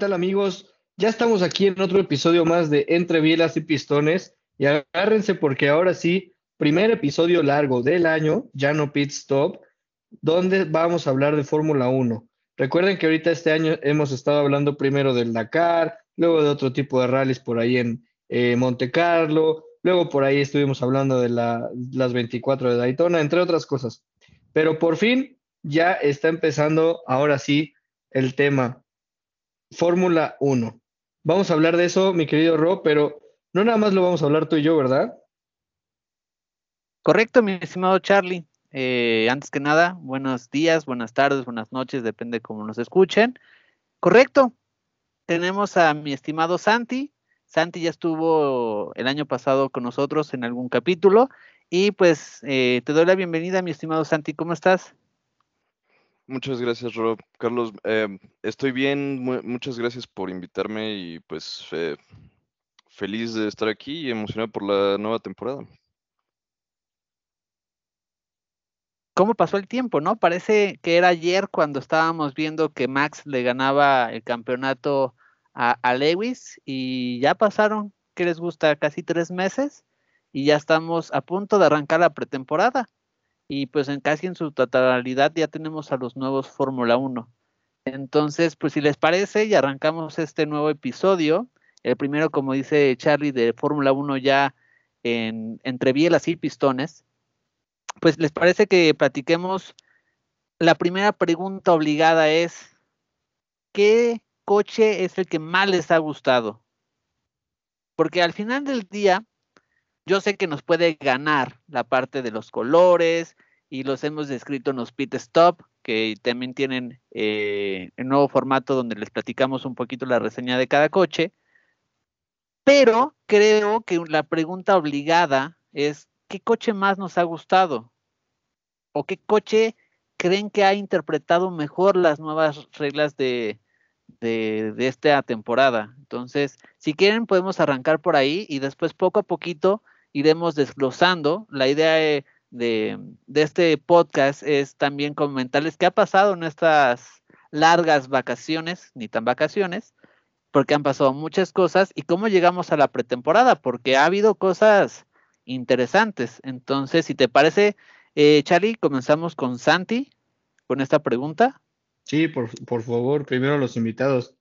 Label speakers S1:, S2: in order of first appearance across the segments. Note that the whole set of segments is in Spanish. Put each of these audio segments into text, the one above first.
S1: Tal amigos? Ya estamos aquí en otro episodio más de Entre Bielas y Pistones y agárrense porque ahora sí, primer episodio largo del año, ya no pit stop, donde vamos a hablar de Fórmula 1. Recuerden que ahorita este año hemos estado hablando primero del Dakar, luego de otro tipo de rallies por ahí en eh, Monte Carlo, luego por ahí estuvimos hablando de las 24 de Daytona, entre otras cosas. Pero por fin ya está empezando ahora sí el tema Fórmula 1. Vamos a hablar de eso, mi querido Rob, pero no nada más lo vamos a hablar tú y yo, ¿verdad?
S2: Correcto, mi estimado Charlie. Eh, antes que nada, buenos días, buenas tardes, buenas noches, depende cómo nos escuchen. Correcto, tenemos a mi estimado Santi. Santi ya estuvo el año pasado con nosotros en algún capítulo y pues eh, te doy la bienvenida, mi estimado Santi. ¿Cómo estás?
S3: Muchas gracias, Rob. Carlos, eh, estoy bien, muchas gracias por invitarme y pues eh, feliz de estar aquí y emocionado por la nueva temporada.
S2: ¿Cómo pasó el tiempo, no? Parece que era ayer cuando estábamos viendo que Max le ganaba el campeonato a, a Lewis y ya pasaron, ¿qué les gusta? Casi tres meses y ya estamos a punto de arrancar la pretemporada y pues en casi en su totalidad ya tenemos a los nuevos Fórmula 1. Entonces, pues si les parece, y arrancamos este nuevo episodio. El primero, como dice Charlie, de Fórmula 1 ya en, entre bielas y pistones. Pues les parece que platiquemos. La primera pregunta obligada es, ¿qué coche es el que más les ha gustado? Porque al final del día, yo sé que nos puede ganar la parte de los colores y los hemos descrito en los pit stop, que también tienen eh, el nuevo formato donde les platicamos un poquito la reseña de cada coche. Pero creo que la pregunta obligada es, ¿qué coche más nos ha gustado? ¿O qué coche creen que ha interpretado mejor las nuevas reglas de, de, de, esta temporada. Entonces, si quieren, podemos arrancar por ahí y después poco a poquito iremos desglosando. La idea de, de, este podcast es también comentarles qué ha pasado en estas largas vacaciones, ni tan vacaciones, porque han pasado muchas cosas y cómo llegamos a la pretemporada, porque ha habido cosas interesantes. Entonces, si te parece, eh, Charlie, comenzamos con Santi, con esta pregunta.
S1: Sí, por, por favor, primero los invitados.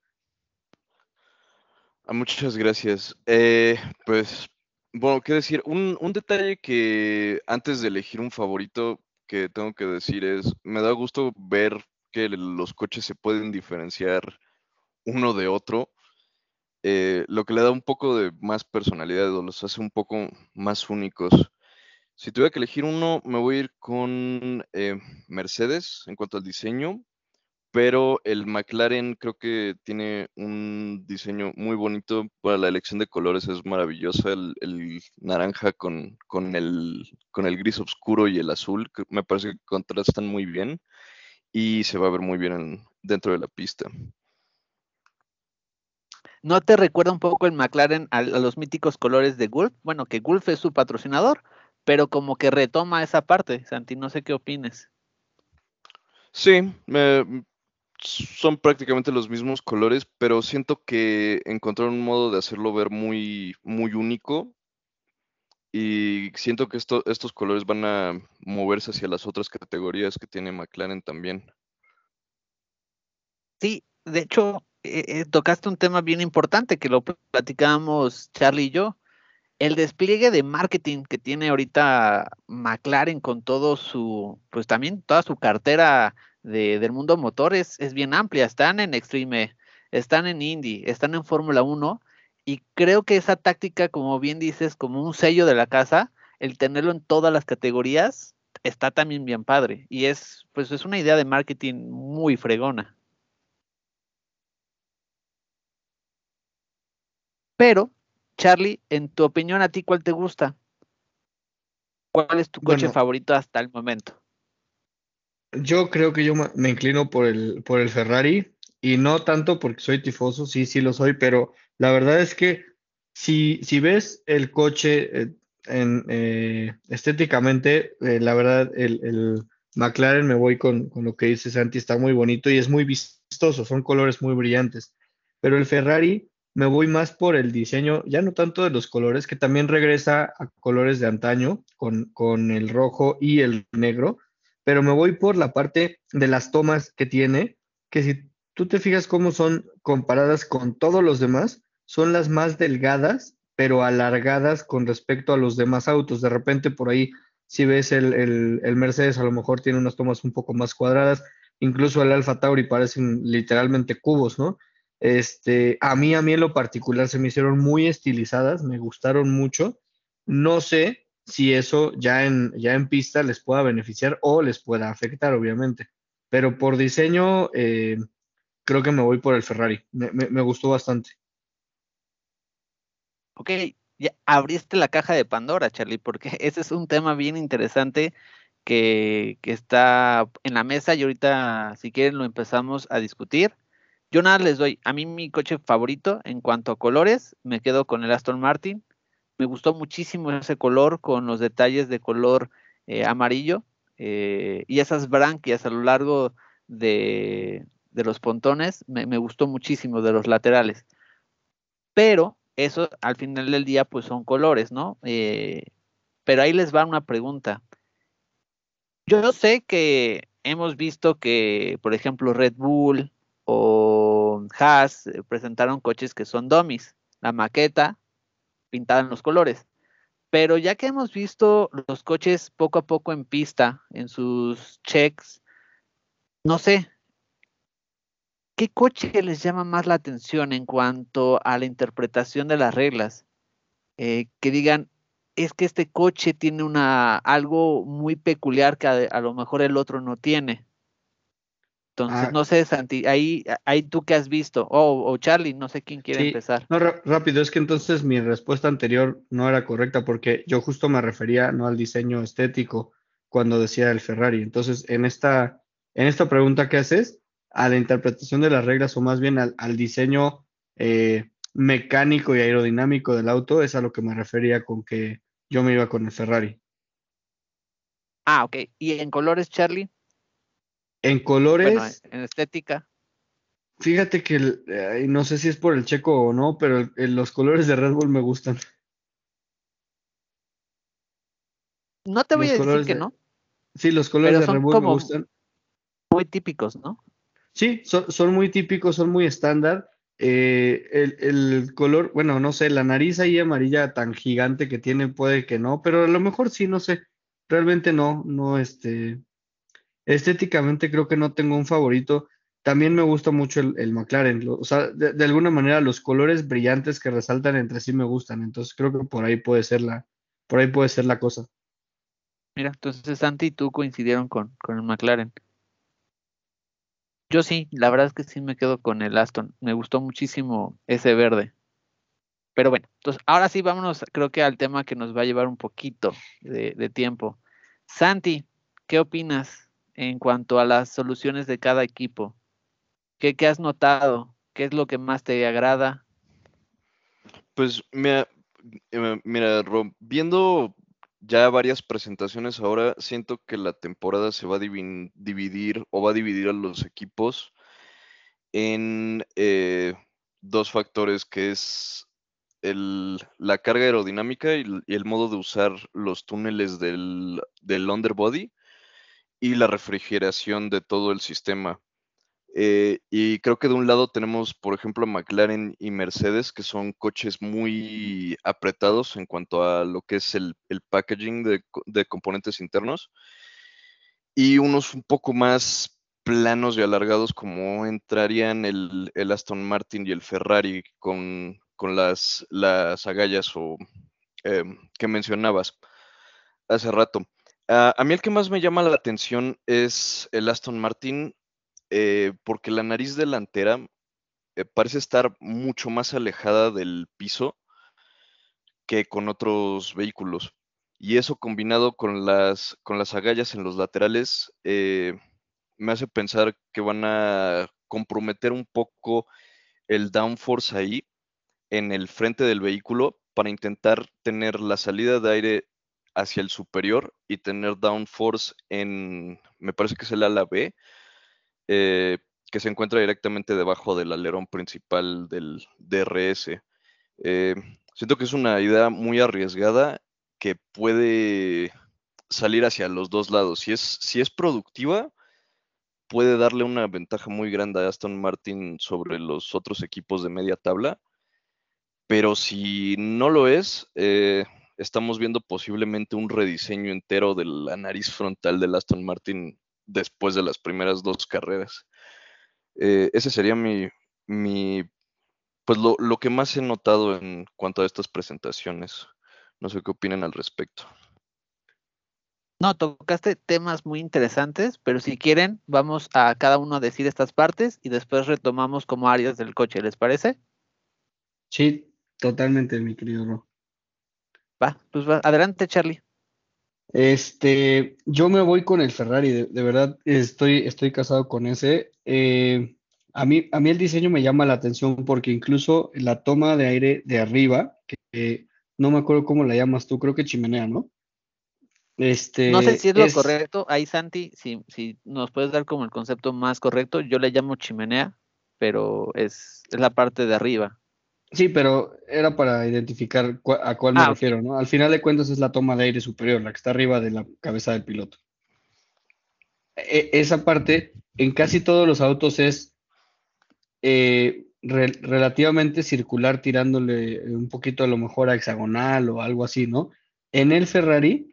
S3: Ah, muchas gracias. Eh, pues bueno, qué decir, un, un detalle que antes de elegir un favorito que tengo que decir es, me da gusto ver que los coches se pueden diferenciar uno de otro, eh, lo que le da un poco de más personalidad o los hace un poco más únicos. Si tuviera que elegir uno, me voy a ir con eh, Mercedes en cuanto al diseño pero el McLaren creo que tiene un diseño muy bonito para la elección de colores, es maravillosa, el, naranja con, con, el, con el gris oscuro y el azul, que me parece que contrastan muy bien y se va a ver muy bien dentro de la pista.
S2: ¿No te recuerda un poco el McLaren a, a, los míticos colores de Gulf? Bueno, que Gulf es su patrocinador, pero como que retoma esa parte, Santi, no sé qué opines.
S3: Sí, me, son prácticamente los mismos colores, pero siento que encontraron un modo de hacerlo ver muy, muy único. Y siento que esto, estos colores van a moverse hacia las otras categorías que tiene McLaren también.
S2: Sí, de hecho, eh, eh, tocaste un tema bien importante que lo platicábamos Charlie y yo. El despliegue de marketing que tiene ahorita McLaren con todo su, pues también toda su cartera de, del mundo motor es, bien amplia. Están en Extreme están en Indy, están en Fórmula 1 y creo que esa táctica, como bien dices, como un sello de la casa, el tenerlo en todas las categorías, está también bien padre. Y es, pues es una idea de marketing muy fregona. Pero, Charlie, en tu opinión, ¿a ti cuál te gusta? ¿Cuál es tu coche favorito hasta el momento?
S1: Yo creo que yo me inclino por el, por el Ferrari y no tanto porque soy tifoso, sí, sí lo soy, pero la verdad es que si, si ves el coche eh, en, eh, estéticamente, eh, la verdad, el, McLaren me voy con, con, lo que dice Santi, está muy bonito y es muy vistoso, son colores muy brillantes, pero el Ferrari me voy más por el diseño, ya no tanto de los colores, que también regresa a colores de antaño con, con el rojo y el negro, pero me voy por la parte de las tomas que tiene, que si tú te fijas cómo son comparadas con todos los demás, son las más delgadas, pero alargadas con respecto a los demás autos. De repente por ahí, si ves el, el, Mercedes, a lo mejor tiene unas tomas un poco más cuadradas, incluso el Alfa Tauri parecen literalmente cubos, ¿no? Este, a mí, a mí en lo particular se me hicieron muy estilizadas, me gustaron mucho. No sé si eso ya en, ya en pista les pueda beneficiar o les pueda afectar, obviamente. Pero por diseño, eh, creo que me voy por el Ferrari. Me, gustó bastante.
S2: Ok, ya abriste la caja de Pandora, Charlie, porque ese es un tema bien interesante que, que está en la mesa y ahorita, si quieren, lo empezamos a discutir. Yo nada les doy. A mí mi coche favorito en cuanto a colores, me quedo con el Aston Martin. Me gustó muchísimo ese color con los detalles de color eh, amarillo eh, y esas branquias a lo largo de, los pontones. Me, gustó muchísimo de los laterales. Pero eso al final del día pues son colores, ¿no? Eh, pero ahí les va una pregunta. Yo sé que hemos visto que, por ejemplo, Red Bull, o Haas presentaron coches que son dummies, la maqueta pintada en los colores. Pero ya que hemos visto los coches poco a poco en pista, en sus checks, no sé, ¿qué coche les llama más la atención en cuanto a la interpretación de las reglas? Eh, que digan, es que este coche tiene una, algo muy peculiar que a lo mejor el otro no tiene. Entonces, ah. no sé, Santi, ahí, ahí tú que has visto, o Charlie, no sé quién quiere empezar.
S1: No, rápido, es que entonces mi respuesta anterior no era correcta porque yo justo me refería no al diseño estético cuando decía el Ferrari. Entonces, en esta, en esta pregunta que haces, a la interpretación de las reglas o más bien al, diseño eh, mecánico y aerodinámico del auto, es a lo que me refería con que yo me iba con el Ferrari.
S2: Ah, ok. ¿Y en colores, Charlie?
S1: En colores.
S2: en estética.
S1: Fíjate que no sé si es por el checo o no, pero los colores de Red Bull me gustan.
S2: No te voy a decir que no.
S1: Sí, los colores de Red Bull me gustan.
S2: Muy típicos, ¿no?
S1: Sí, son, muy típicos, son muy estándar. Eh, el, el, color, bueno, no sé, la nariz ahí amarilla tan gigante que tiene puede que no, pero a lo mejor sí, no sé. Realmente no, no, este, Estéticamente creo que no tengo un favorito. También me gusta mucho el, McLaren. o sea, de, alguna manera los colores brillantes que resaltan entre sí me gustan. Entonces creo que por ahí puede ser la, por ahí puede ser la cosa.
S2: Mira, entonces Santi y tú coincidieron con, con el McLaren. Yo sí, la verdad es que sí me quedo con el Aston. Me gustó muchísimo ese verde. Pero bueno, entonces ahora sí vámonos, creo que al tema que nos va a llevar un poquito de, de tiempo. Santi, ¿qué opinas en cuanto a las soluciones de cada equipo? ¿Qué, has notado? ¿Qué es lo que más te agrada?
S3: Pues mira, eh, mira, viendo ya varias presentaciones ahora, siento que la temporada se va a dividir o va a dividir a los equipos en eh, dos factores, que es la carga aerodinámica y, el modo de usar los túneles del, del underbody y la refrigeración de todo el sistema. Eh, y creo que de un lado tenemos, por ejemplo, McLaren y Mercedes, que son coches muy apretados en cuanto a lo que es el, packaging de, componentes internos, y unos un poco más planos y alargados como entrarían el, Aston Martin y el Ferrari con, las, las agallas o em, que mencionabas hace rato. Ah, a mí el que más me llama la atención es el Aston Martin eh, porque la nariz delantera eh, parece estar mucho más alejada del piso que con otros vehículos. Y eso combinado con las, con las agallas en los laterales eh, me hace pensar que van a comprometer un poco el downforce ahí en el frente del vehículo para intentar tener la salida de aire hacia el superior y tener downforce en, me parece que es el ala B, eh, que se encuentra directamente debajo del alerón principal del DRS. Eh, siento que es una idea muy arriesgada que puede salir hacia los dos lados. Si es, si es productiva, puede darle una ventaja muy grande a Aston Martin sobre los otros equipos de media tabla. Pero si no lo es, eh, estamos viendo posiblemente un rediseño entero de la nariz frontal del Aston Martin después de las primeras dos carreras. Eh, ese sería mi, mi pues lo, lo, que más he notado en cuanto a estas presentaciones. No sé qué opinan al respecto.
S2: No, tocaste temas muy interesantes, pero si quieren, vamos a cada uno a decir estas partes y después retomamos como áreas del coche, ¿les parece?
S1: Sí, totalmente, mi querido Ro.
S2: Va, pues va, adelante, Charlie.
S1: Este, yo me voy con el Ferrari, de, verdad estoy, estoy casado con ese. Eh, a, mí, a mí el diseño me llama la atención porque incluso la toma de aire de arriba, que no me acuerdo cómo la llamas tú, creo que chimenea, ¿no?
S2: Este, no sé si es lo correcto. Ahí, Santi, si, si nos puedes dar como el concepto más correcto, yo le llamo chimenea, pero es, es la parte de arriba.
S1: Sí, pero era para identificar a cuál me ah, refiero, ¿no? Al final de cuentas es la toma de aire superior, la que está arriba de la cabeza del piloto. E, esa parte, en casi todos los autos es eh, relativamente circular, tirándole un poquito a lo mejor a hexagonal o algo así, ¿no? En el Ferrari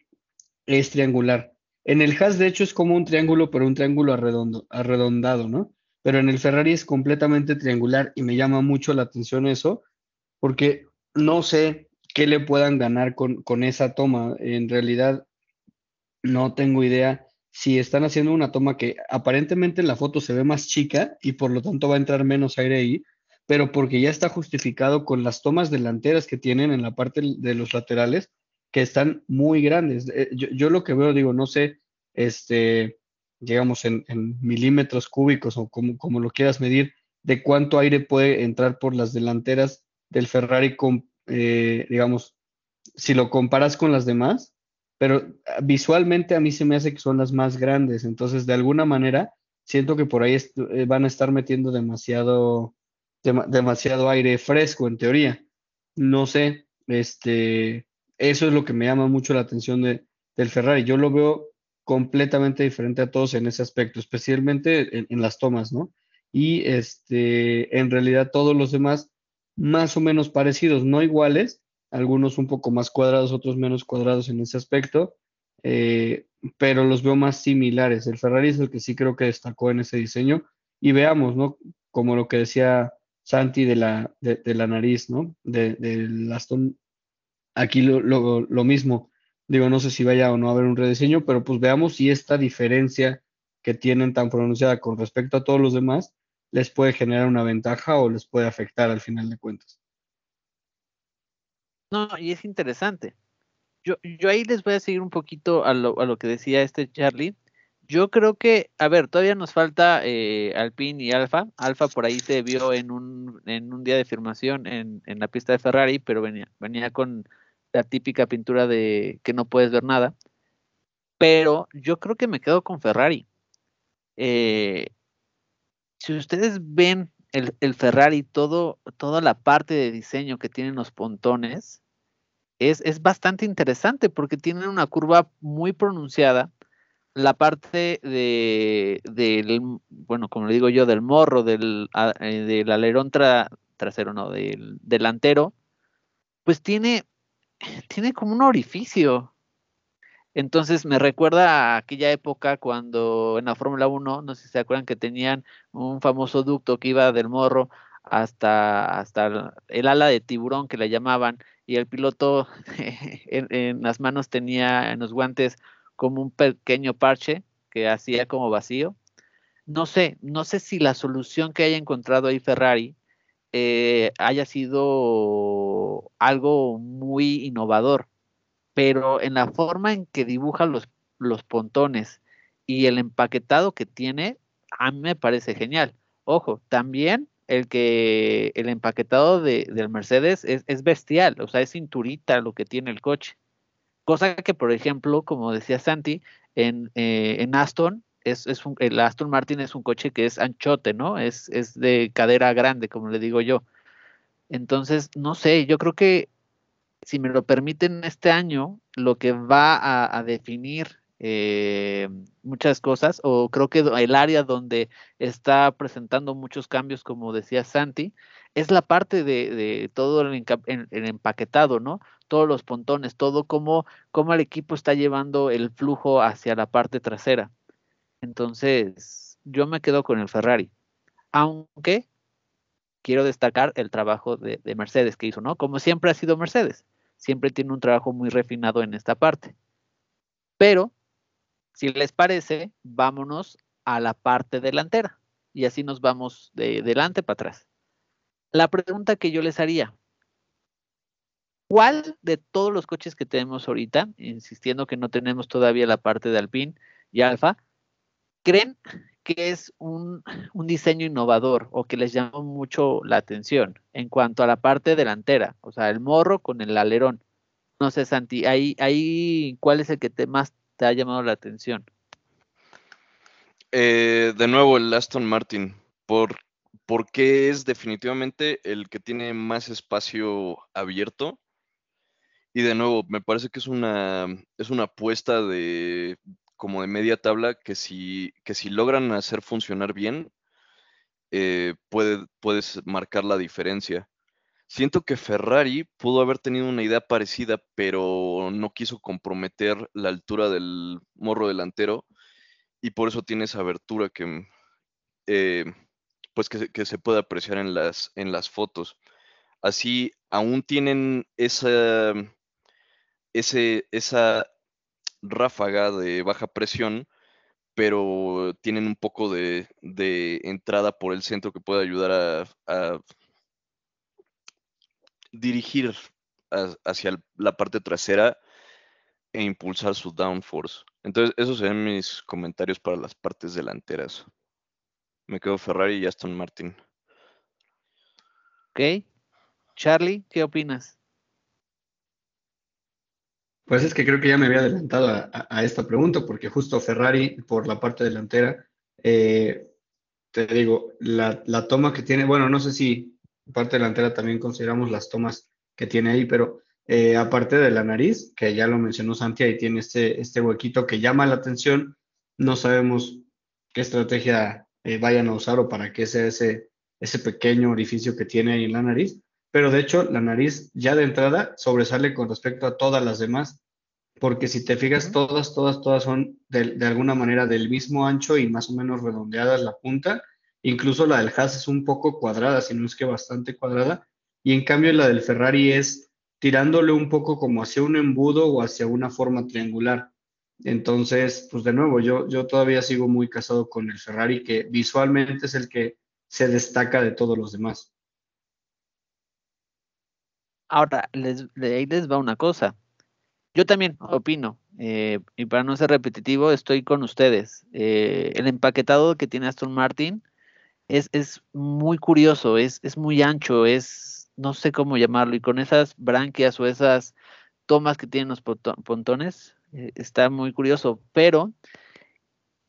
S1: es triangular. En el Haas, de hecho, es como un triángulo, pero un triángulo arredondado, ¿no? Pero en el Ferrari es completamente triangular y me llama mucho la atención eso, porque no sé qué le puedan ganar con, con esa toma. En realidad, no tengo idea si están haciendo una toma que aparentemente en la foto se ve más chica y por lo tanto va a entrar menos aire ahí, pero porque ya está justificado con las tomas delanteras que tienen en la parte de los laterales, que están muy grandes. Eh, yo, yo lo que veo, digo, no sé, este, llegamos en, milímetros cúbicos o como, lo quieras medir, de cuánto aire puede entrar por las delanteras del Ferrari, con, eh, digamos, si lo comparas con las demás, pero visualmente a mí se me hace que son las más grandes, entonces de alguna manera siento que por ahí eh, van a estar metiendo demasiado, demasiado aire fresco en teoría. No sé, este, eso es lo que me llama mucho la atención de, del Ferrari. Yo lo veo completamente diferente a todos en ese aspecto, especialmente en, las tomas, ¿no? Y este, en realidad todos los demás más o menos parecidos, no iguales, algunos un poco más cuadrados, otros menos cuadrados en ese aspecto, eh, pero los veo más similares. El Ferrari es el que sí creo que destacó en ese diseño y veamos, ¿no? Como lo que decía Santi de la, de, la nariz, ¿no? De, del Aston, aquí lo, lo mismo Digo, no sé si vaya o no a haber un rediseño, pero pues veamos si esta diferencia que tienen tan pronunciada con respecto a todos los demás les puede generar una ventaja o les puede afectar al final de cuentas.
S2: No, y es interesante. Yo, yo ahí les voy a seguir un poquito a lo, a lo que decía este Charlie. Yo creo que, a ver, todavía nos falta eh, Alpine y Alfa. Alfa por ahí se vio en un, en un día de firmación en, en la pista de Ferrari, pero venía, venía con la típica pintura de que no puedes ver nada. Pero yo creo que me quedo con Ferrari. Eh, si ustedes ven el, Ferrari, todo, toda la parte de diseño que tienen los pontones, es, es bastante interesante porque tienen una curva muy pronunciada. La parte de, del, bueno, como le digo yo, del morro, del, eh, del alerón trasero, no, del delantero, pues tiene tiene como un orificio. Entonces me recuerda a aquella época cuando en la Fórmula 1, no sé si se acuerdan que tenían un famoso ducto que iba del morro hasta, hasta el ala de tiburón que le llamaban, y el piloto en, las manos tenía en los guantes como un pequeño parche que hacía como vacío. No sé, no sé si la solución que haya encontrado ahí Ferrari eh, haya sido algo muy innovador, pero en la forma en que dibuja los, los pontones y el empaquetado que tiene, a mí me parece genial. Ojo, también el que el empaquetado de, del Mercedes es, bestial, o sea, es cinturita lo que tiene el coche. Cosa que, por ejemplo, como decía Santi, en, eh, en Aston, es, es un, el Aston Martin es un coche que es anchote, ¿no? Es, es de cadera grande, como le digo yo. Entonces, no sé, yo creo que si me lo permiten este año, lo que va a, definir eh, muchas cosas, o creo que el área donde está presentando muchos cambios, como decía Santi, es la parte de, todo el, empaquetado, ¿no? Todos los pontones, todo cómo, cómo el equipo está llevando el flujo hacia la parte trasera. Entonces, yo me quedo con el Ferrari, aunque quiero destacar el trabajo de, de Mercedes que hizo, ¿no? Como siempre ha sido Mercedes, siempre tiene un trabajo muy refinado en esta parte. Pero si les parece, vámonos a la parte delantera y así nos vamos de delante para atrás. La pregunta que yo les haría, ¿cuál de todos los coches que tenemos ahorita, insistiendo que no tenemos todavía la parte de Alpine y Alfa, creen que es un, diseño innovador o que les llama mucho la atención en cuanto a la parte delantera, o sea, el morro con el alerón? No sé, Santi, ahí, ahí ¿cuál es el que más te ha llamado la atención?
S3: Eh, de nuevo, el Aston Martin, por, porque es definitivamente el que tiene más espacio abierto. Y de nuevo, me parece que es una, es una apuesta de como de media tabla que si, que si logran hacer funcionar bien, eh, puede, puedes marcar la diferencia. Siento que Ferrari pudo haber tenido una idea parecida, pero no quiso comprometer la altura del morro delantero y por eso tiene esa abertura que, eh, pues que, se puede apreciar en las, en las fotos. Así, aún tienen esa, ese, esa ráfaga de baja presión, pero tienen un poco de, entrada por el centro que puede ayudar a dirigir hacia la parte trasera e impulsar su downforce. Entonces, esos serían mis comentarios para las partes delanteras. Me quedo Ferrari y Aston Martin.
S2: Ok. Charlie, ¿qué opinas?
S1: Pues es que creo que ya me había adelantado a, esta pregunta, porque justo Ferrari, por la parte delantera, eh, te digo, la, toma que tiene, bueno, no sé si parte delantera también consideramos las tomas que tiene ahí, pero eh, aparte de la nariz, que ya lo mencionó Santi, ahí tiene este, este huequito que llama la atención, no sabemos qué estrategia eh, vayan a usar o para qué sea ese, ese pequeño orificio que tiene ahí en la nariz, pero de hecho la nariz ya de entrada sobresale con respecto a todas las demás, porque si te fijas, todas, todas, todas son de, de alguna manera del mismo ancho y más o menos redondeadas la punta, Incluso la del Haas es un poco cuadrada, si no es que bastante cuadrada. Y en cambio la del Ferrari es tirándole un poco como hacia un embudo o hacia una forma triangular. Entonces, pues de nuevo, yo, yo todavía sigo muy casado con el Ferrari, que visualmente es el que se destaca de todos los demás.
S2: Ahora, les, ahí les va una cosa. Yo también opino, eh, y para no ser repetitivo, estoy con ustedes. Eh, el empaquetado que tiene Aston Martin es, muy curioso, es, es muy ancho, es, no sé cómo llamarlo, y con esas branquias o esas tomas que tienen los pontones, eh, está muy curioso, pero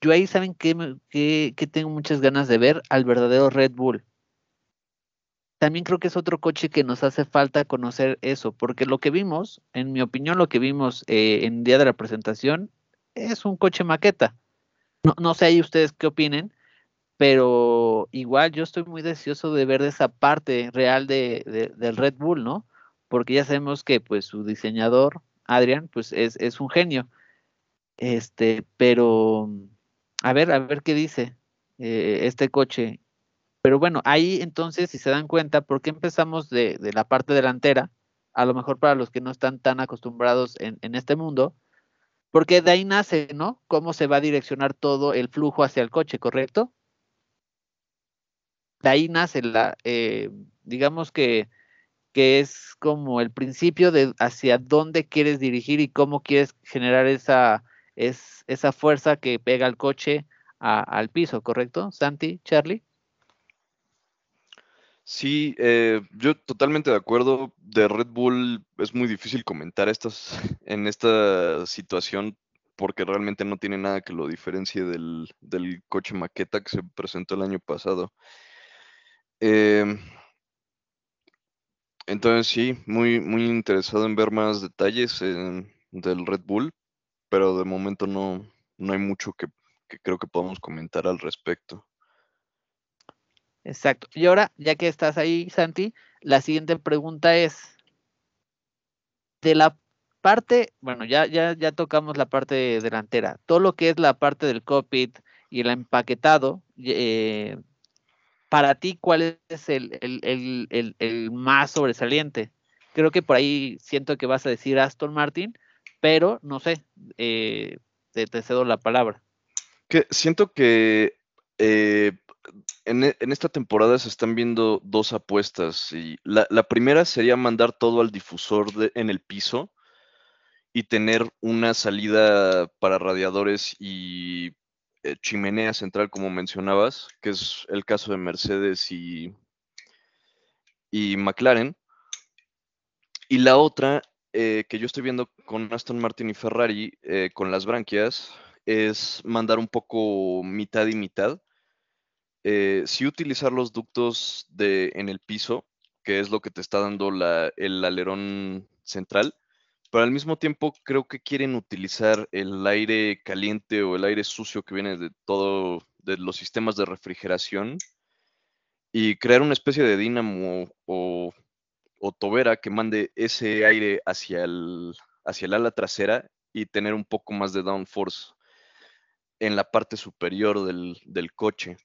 S2: yo ahí saben que, que, tengo muchas ganas de ver al verdadero Red Bull. También creo que es otro coche que nos hace falta conocer eso, porque lo que vimos, en mi opinión, lo que vimos eh, en el día de la presentación es un coche maqueta. No, no sé ahí ustedes qué opinen, pero igual yo estoy muy deseoso de ver esa parte real de, del Red Bull, ¿no? Porque ya sabemos que pues su diseñador, Adrian, pues es, un genio. Este, pero a ver, a ver qué dice eh, este coche. Pero bueno, ahí entonces, si se dan cuenta, ¿por qué empezamos de, la parte delantera? A lo mejor para los que no están tan acostumbrados en, este mundo, porque de ahí nace, ¿no? Cómo se va a direccionar todo el flujo hacia el coche, ¿correcto? De ahí nace la, eh, digamos que, que es como el principio de hacia dónde quieres dirigir y cómo quieres generar esa, es, esa fuerza que pega el coche al piso, ¿correcto? Santi, Charlie.
S3: Sí, eh, yo totalmente de acuerdo. De Red Bull es muy difícil comentar estas, en esta situación porque realmente no tiene nada que lo diferencie del, coche maqueta que se presentó el año pasado. Em, entonces sí, muy, muy interesado en ver más detalles del Red Bull, pero de momento no, no hay mucho que, que creo que podamos comentar al respecto.
S2: Exacto. Y ahora, ya que estás ahí, Santi, la siguiente pregunta es, de la parte, bueno, ya, ya, ya tocamos la parte delantera, todo lo que es la parte del cockpit y el empaquetado, eh, para ti, ¿cuál es el, el, más sobresaliente? Creo que por ahí siento que vas a decir Aston Martin, pero no sé, eh, te, cedo la palabra.
S3: Que siento que eh, e, en, esta temporada se están viendo dos apuestas. Y la, primera sería mandar todo al difusor en el piso y tener una salida para radiadores y eh, chimenea central, como mencionabas, que es el caso de Mercedes y, y McLaren. Y la otra, eh, que yo estoy viendo con Aston Martin y Ferrari, eh, con las branquias, es mandar un poco mitad y mitad eh, sí utilizar los ductos de, en el piso, que es lo que te está dando el alerón central, pero al mismo tiempo creo que quieren utilizar el aire caliente o el aire sucio que viene de todo, los sistemas de refrigeración y crear una especie de dínamo o, tobera que mande ese aire hacia el, hacia el ala trasera y tener un poco más de downforce en la parte superior del coche.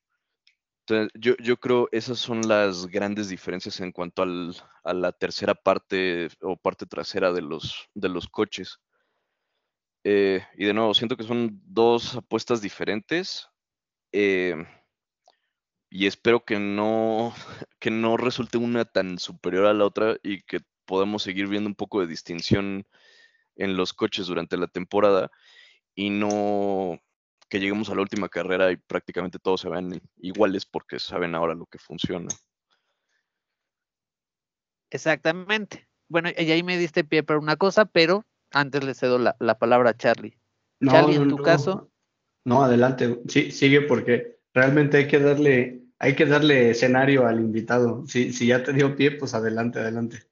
S3: Entonces, yo, yo creo esas son las grandes diferencias en cuanto al, a la tercera parte o parte trasera de los, de los coches. Eh, y de nuevo, siento que son dos apuestas diferentes. Eh, y espero que no, que no resulte una tan superior a la otra y que podamos seguir viendo un poco de distinción en los coches durante la temporada y no que lleguemos a la última carrera y prácticamente todos se ven iguales porque saben ahora lo que funciona.
S2: Exactamente. Bueno, y ahí me diste pie para una cosa, pero antes le cedo la, palabra a Charlie. Charlie, en tu caso.
S1: No, adelante. Sí, sigue porque realmente hay que darle, hay que darle escenario al invitado. Si, si ya te dio pie, pues adelante, adelante.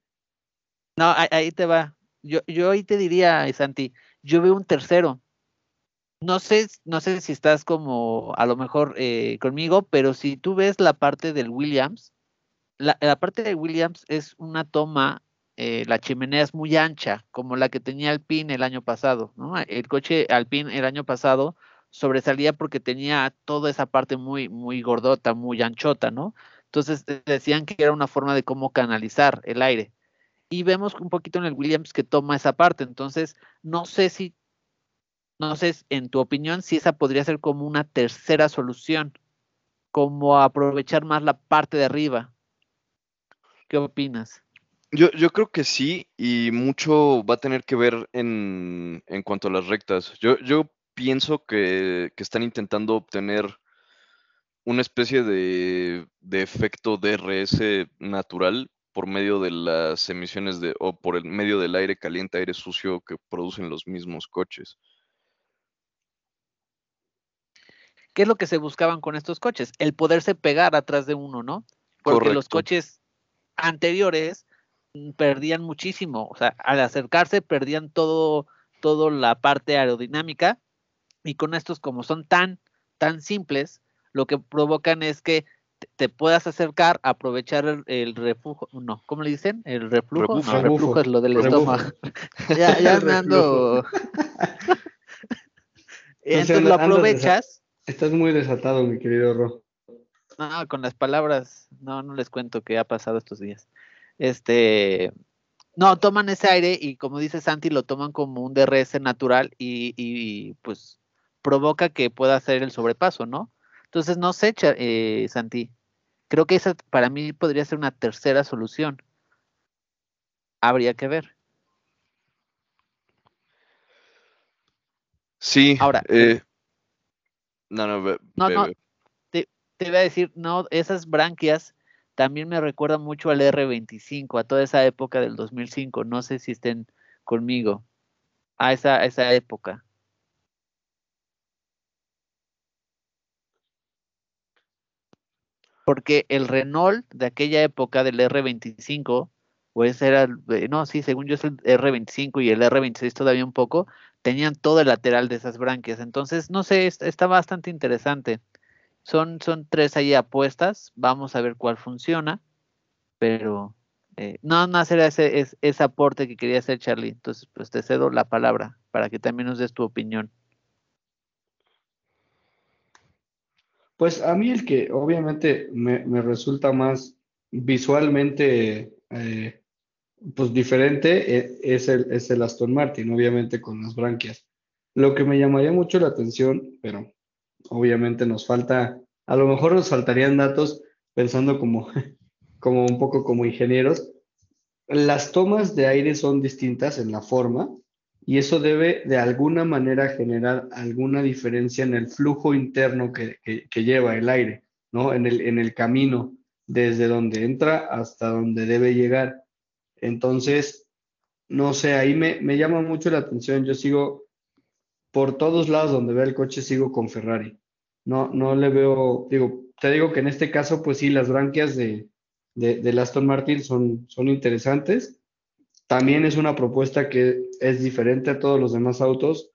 S2: No, ahí, te va. Yo, yo ahí te diría, Santi, yo veo un tercero no sé, no sé si estás como a lo mejor eh, conmigo, pero si tú ves la parte del Williams, la, parte de Williams es una toma, eh, la chimenea es muy ancha, como la que tenía Alpine el año pasado, ¿no? El coche Alpine el año pasado sobresalía porque tenía toda esa parte muy, muy gordota, muy anchota, ¿no? Entonces decían que era una forma de cómo canalizar el aire. Y vemos un poquito en el Williams que toma esa parte. Entonces, no sé si sé, en tu opinión, si esa podría ser como una tercera solución, como aprovechar más la parte de arriba. ¿Qué opinas?
S3: Yo, yo creo que sí, y mucho va a tener que ver en, en cuanto a las rectas. Yo, yo pienso que, que, están intentando obtener una especie de, de efecto DRS natural por medio de las emisiones de, o por el medio del aire caliente, aire sucio que producen los mismos coches.
S2: ¿Qué es lo que se buscaban con estos coches? El poderse pegar atrás de uno, ¿no? Porque los coches anteriores perdían muchísimo, o sea, al acercarse perdían todo, todo la parte aerodinámica y con estos como son tan, tan simples, lo que provocan es que te puedas acercar, aprovechar el, refugio, no, ¿cómo le dicen? El reflujo,
S3: reflujo,
S2: reflujo es lo del estómago. ya, ya andando Entonces lo aprovechas.
S1: Estás muy desatado, mi querido Ro.
S2: No, con las palabras, no, no les cuento qué ha pasado estos días. Este, no, toman ese aire y como dice Santi, lo toman como un DRS natural y, pues provoca que pueda hacer el sobrepaso, ¿no? Entonces, no sé, eh, Santi, creo que esa para mí podría ser una tercera solución. Habría que ver.
S3: Sí. Ahora. Eh, no, no,
S2: no, no te, te iba a decir, no, esas branquias también me recuerda mucho al R25, a toda esa época del 2005. No sé si estén conmigo. A esa, esa época. Porque el Renault de aquella época del R25, o ese era, eh, no, sí, según yo es el R25 y el R26 todavía un poco, tenían todo el lateral de esas branquias. Entonces, no sé, está bastante interesante. Son, son tres ahí apuestas, vamos a ver cuál funciona, pero eh, no, no hacer ese, ese, aporte que quería hacer Charlie. Entonces, pues te cedo la palabra para que también nos des tu opinión.
S1: Pues a mí el que obviamente me, resulta más visualmente eh, pues diferente eh, es el, es el Aston Martin, obviamente con las branquias. Lo que me llamaría mucho la atención, pero obviamente nos falta, a lo mejor nos faltarían datos pensando como, como un poco como ingenieros. Las tomas de aire son distintas en la forma y eso debe de alguna manera generar alguna diferencia en el flujo interno que, lleva el aire, ¿no? En el, en el camino desde donde entra hasta donde debe llegar. Entonces, no sé, ahí me, me llama mucho la atención. Yo sigo por todos lados donde veo el coche sigo con Ferrari. No, no le veo, digo, te digo que en este caso, pues sí, las branquias de, de, Aston Martin son, son interesantes. También es una propuesta que es diferente a todos los demás autos,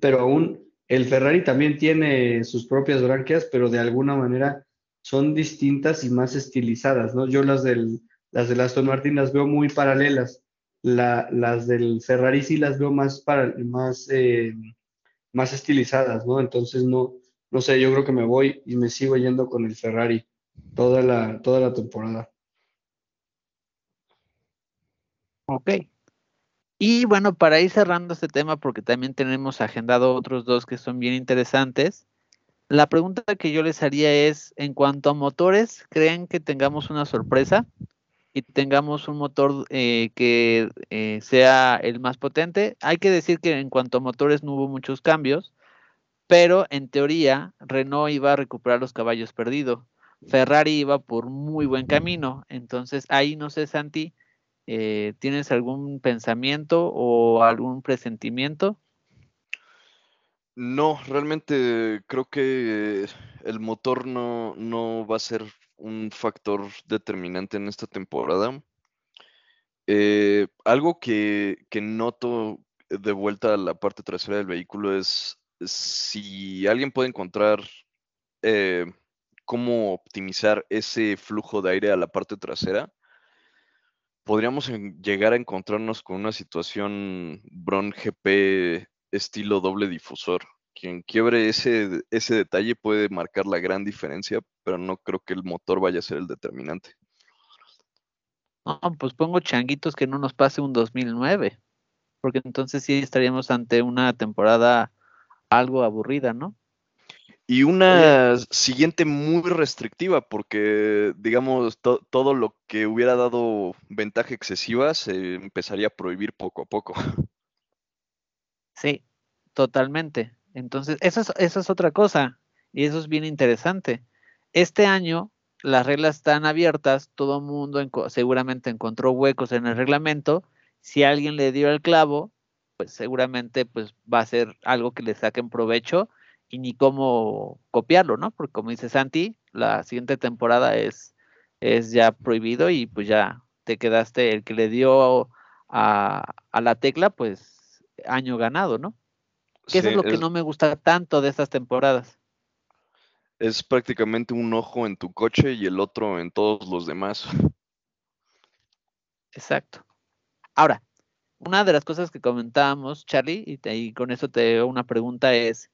S1: pero aún el Ferrari también tiene sus propias branquias, pero de alguna manera son distintas y más estilizadas, ¿no? Yo las del, las del Aston Martin las veo muy paralelas las del Ferrari sí las veo más, más, eh, más estilizadas, ¿no? Entonces no, no sé, yo creo que me voy y me sigo yendo con el Ferrari toda la, toda la temporada.
S2: Ok. Y bueno, para ir cerrando este tema, porque también tenemos agendado otros dos que son bien interesantes, la pregunta que yo les haría es, en cuanto a motores, ¿creen que tengamos una sorpresa? Y tengamos un motor eh, que eh, sea el más potente. Hay que decir que en cuanto a motores no hubo muchos cambios, pero en teoría Renault iba a recuperar los caballos perdidos. Ferrari iba por muy buen camino. Entonces ahí no sé, Santi, eh, ¿tienes algún pensamiento o algún presentimiento?
S3: No, realmente creo que el motor no, no va a ser un factor determinante en esta temporada. Eh, algo que, noto de vuelta a la parte trasera del vehículo es si alguien puede encontrar eh, cómo optimizar ese flujo de aire a la parte trasera, podríamos llegar a encontrarnos con una situación Bron GP estilo doble difusor quien quiebre ese, ese detalle puede marcar la gran diferencia, pero no creo que el motor vaya a ser el determinante.
S2: No, pues pongo changuitos que no nos pase un 2009, porque entonces sí estaríamos ante una temporada algo aburrida, ¿no?
S3: Y una siguiente muy restrictiva, porque digamos, todo lo que hubiera dado ventaja excesiva se empezaría a prohibir poco a poco.
S2: Sí, totalmente. Entonces, eso es, eso es otra cosa y eso es bien interesante. Este año las reglas están abiertas, todo el mundo seguramente encontró huecos en el reglamento. Si alguien le dio el clavo, pues seguramente pues va a ser algo que le saquen provecho y ni cómo copiarlo, ¿no? Porque como dice Santi, la siguiente temporada es, es ya prohibido y pues ya te quedaste el que le dio a, a la tecla, pues año ganado, ¿no? Que eso es lo que no me gusta tanto de estas temporadas.
S3: Es prácticamente un ojo en tu coche y el otro en todos los demás.
S2: Exacto. Ahora, una de las cosas que comentábamos, Charlie, y, y con eso te doy una pregunta es,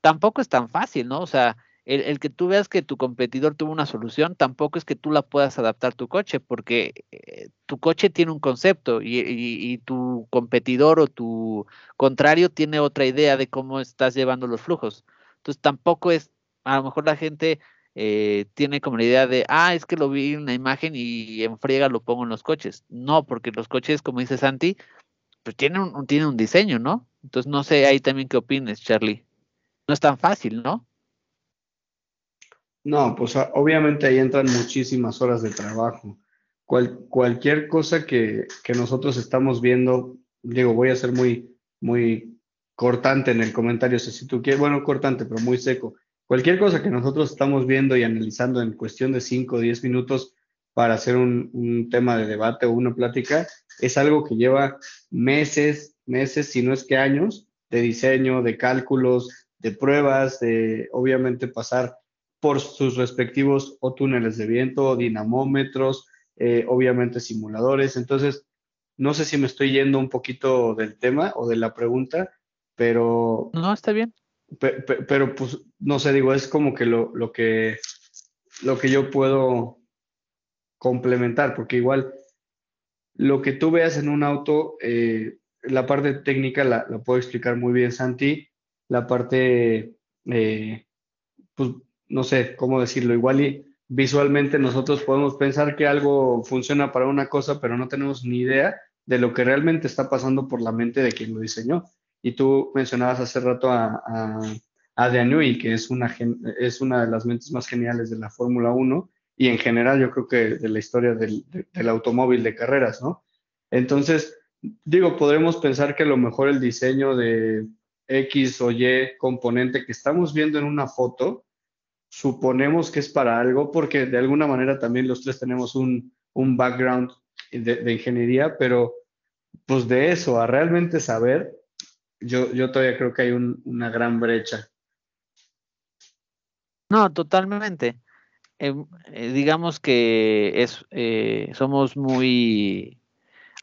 S2: tampoco es tan fácil, ¿no? O sea, el, que tú veas que tu competidor tuvo una solución, tampoco es que tú la puedas adaptar tu coche, porque eh, tu coche tiene un concepto y, tu competidor o tu contrario tiene otra idea de cómo estás llevando los flujos. Entonces tampoco es, a lo mejor la gente eh, tiene como la idea de, ah, es que lo vi en una imagen y en friega lo pongo en los coches. No, porque los coches, como dice Santi, pues tienen un, tienen un diseño, ¿no? Entonces no sé ahí también qué opines, Charlie. No es tan fácil, ¿no?
S1: No, pues obviamente ahí entran muchísimas horas de trabajo. cualquier cosa que, nosotros estamos viendo, digo, voy a ser muy, muy cortante en el comentario, si tú quieres, bueno, cortante, pero muy seco. Cualquier cosa que nosotros estamos viendo y analizando en cuestión de 5 o 10 minutos para hacer un, un tema de debate o una plática, es algo que lleva meses, meses, si no es que años, de diseño, de cálculos, de pruebas, de obviamente pasar por sus respectivos o túneles de viento, dinamómetros, eh, obviamente simuladores. Entonces, no sé si me estoy yendo un poquito del tema o de la pregunta, pero...
S2: No, está bien.
S1: Pero, pues, no sé, digo, es como que lo, lo, que lo que yo puedo complementar, porque igual lo que tú veas en un auto, eh, la parte técnica la, la, puedo explicar muy bien Santi, la parte, eh, pues no sé cómo decirlo, igual y visualmente nosotros podemos pensar que algo funciona para una cosa, pero no tenemos ni idea de lo que realmente está pasando por la mente de quien lo diseñó. Y tú mencionabas hace rato a, a, a que es una, es una de las mentes más geniales de la Fórmula 1 y en general yo creo que de la historia del, del automóvil de carreras, ¿no? Entonces, digo, podremos pensar que a lo mejor el diseño de X o Y componente que estamos viendo en una foto suponemos que es para algo, porque de alguna manera también los tres tenemos un, background de, ingeniería, pero pues de eso a realmente saber, yo, yo todavía creo que hay una gran brecha.
S2: No, totalmente. Em, eh, digamos que es, eh, somos muy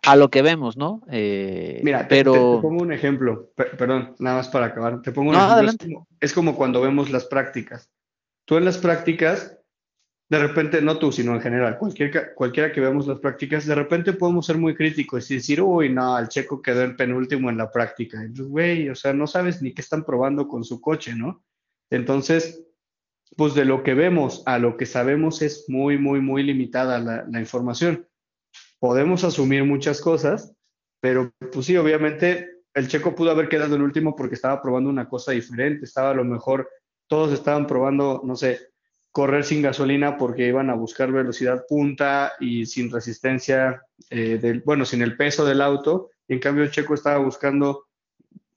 S2: a lo que vemos, ¿no?
S1: Eh, Mira, pero... Te, pongo un ejemplo, perdón, nada más para acabar. Te pongo un ejemplo. es como cuando vemos las prácticas tú en las prácticas, de repente, no tú, sino en general, cualquier, cualquiera que veamos las prácticas, de repente podemos ser muy críticos y decir, uy, no, el checo quedó el penúltimo en la práctica. Güey, o sea, no sabes ni qué están probando con su coche, ¿no? Entonces, pues de lo que vemos a lo que sabemos es muy, muy, muy limitada la, la información. Podemos asumir muchas cosas, pero pues sí, obviamente el checo pudo haber quedado el último porque estaba probando una cosa diferente, estaba a lo mejor todos estaban probando, no sé, correr sin gasolina porque iban a buscar velocidad punta y sin resistencia, eh, del, bueno, sin el peso del auto. Y en cambio, Checo estaba buscando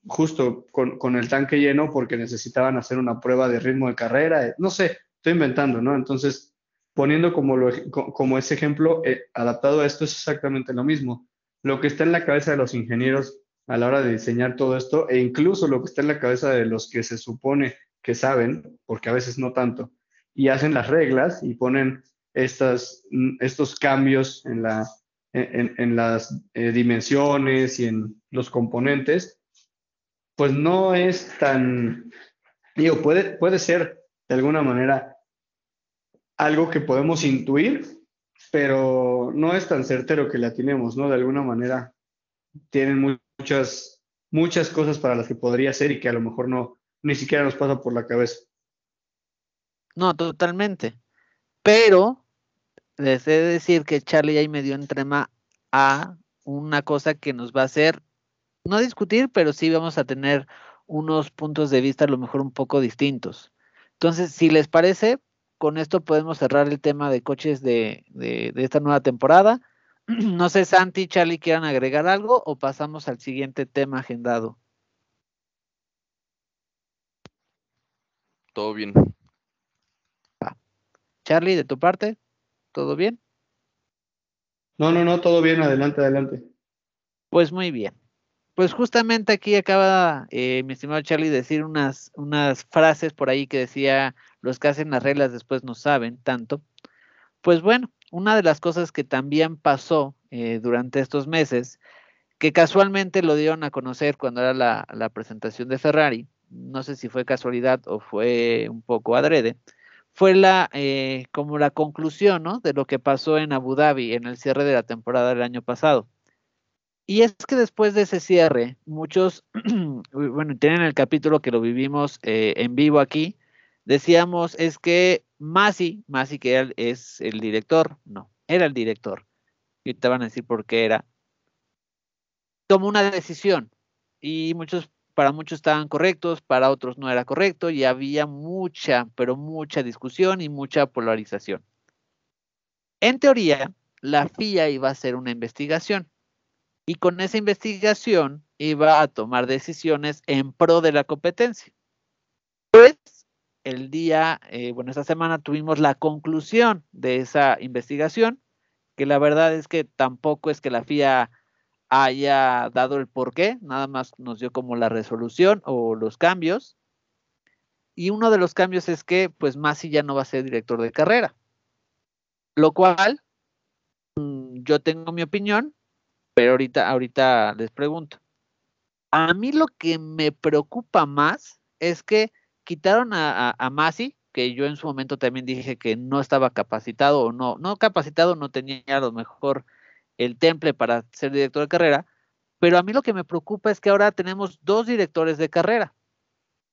S1: justo con, el tanque lleno porque necesitaban hacer una prueba de ritmo de carrera. No sé, estoy inventando, ¿no? Entonces, poniendo como, como ese ejemplo, eh, adaptado a esto es exactamente lo mismo. Lo que está en la cabeza de los ingenieros a la hora de diseñar todo esto e incluso lo que está en la cabeza de los que se supone que saben, porque a veces no tanto, y hacen las reglas y ponen estas, estos cambios en, la, en, las eh, dimensiones y en los componentes, pues no es tan, digo, puede, puede ser de alguna manera algo que podemos intuir, pero no es tan certero que la tenemos, ¿no? De alguna manera tienen muchas, muchas cosas para las que podría ser y que a lo mejor no, ni siquiera nos pasa por la cabeza.
S2: No, totalmente. Pero les he de decir que Charlie ahí me dio entrema a una cosa que nos va a hacer, no discutir, pero sí vamos a tener unos puntos de vista a lo mejor un poco distintos. Entonces, si les parece, con esto podemos cerrar el tema de coches de, de, de esta nueva temporada. No sé, Santi, Charlie, ¿quieran agregar algo o pasamos al siguiente tema agendado?
S3: Todo bien.
S2: Charlie, de tu parte, ¿todo bien?
S1: No, no, no, todo bien, adelante, adelante.
S2: Pues muy bien. Pues justamente aquí acaba eh, mi estimado Charlie de decir unas, unas frases por ahí que decía, los que hacen las reglas después no saben tanto. Pues bueno, una de las cosas que también pasó eh, durante estos meses que casualmente lo dieron a conocer cuando era la, la presentación de Ferrari, no sé si fue casualidad o fue un poco adrede, fue la eh, como la conclusión ¿no? de lo que pasó en Abu Dhabi en el cierre de la temporada del año pasado. Y es que después de ese cierre, muchos, bueno, tienen el capítulo que lo vivimos eh, en vivo aquí, decíamos es que Masi, Masi que es el director, no, era el director, y te van a decir por qué era, tomó una decisión y muchos para muchos estaban correctos, para otros no era correcto y había mucha, pero mucha discusión y mucha polarización. En teoría, la FIA iba a hacer una investigación y con esa investigación iba a tomar decisiones en pro de la competencia. Pues el día, eh, bueno, esta semana tuvimos la conclusión de esa investigación, que la verdad es que tampoco es que la FIA haya dado el porqué, nada más nos dio como la resolución o los cambios. Y uno de los cambios es que pues Masi ya no va a ser director de carrera. Lo cual mm, yo tengo mi opinión, pero ahorita, ahorita les pregunto. A mí lo que me preocupa más es que quitaron a, a, Masi, que yo en su momento también dije que no estaba capacitado o no, no capacitado, no tenía a lo mejor el temple para ser director de carrera, pero a mí lo que me preocupa es que ahora tenemos dos directores de carrera,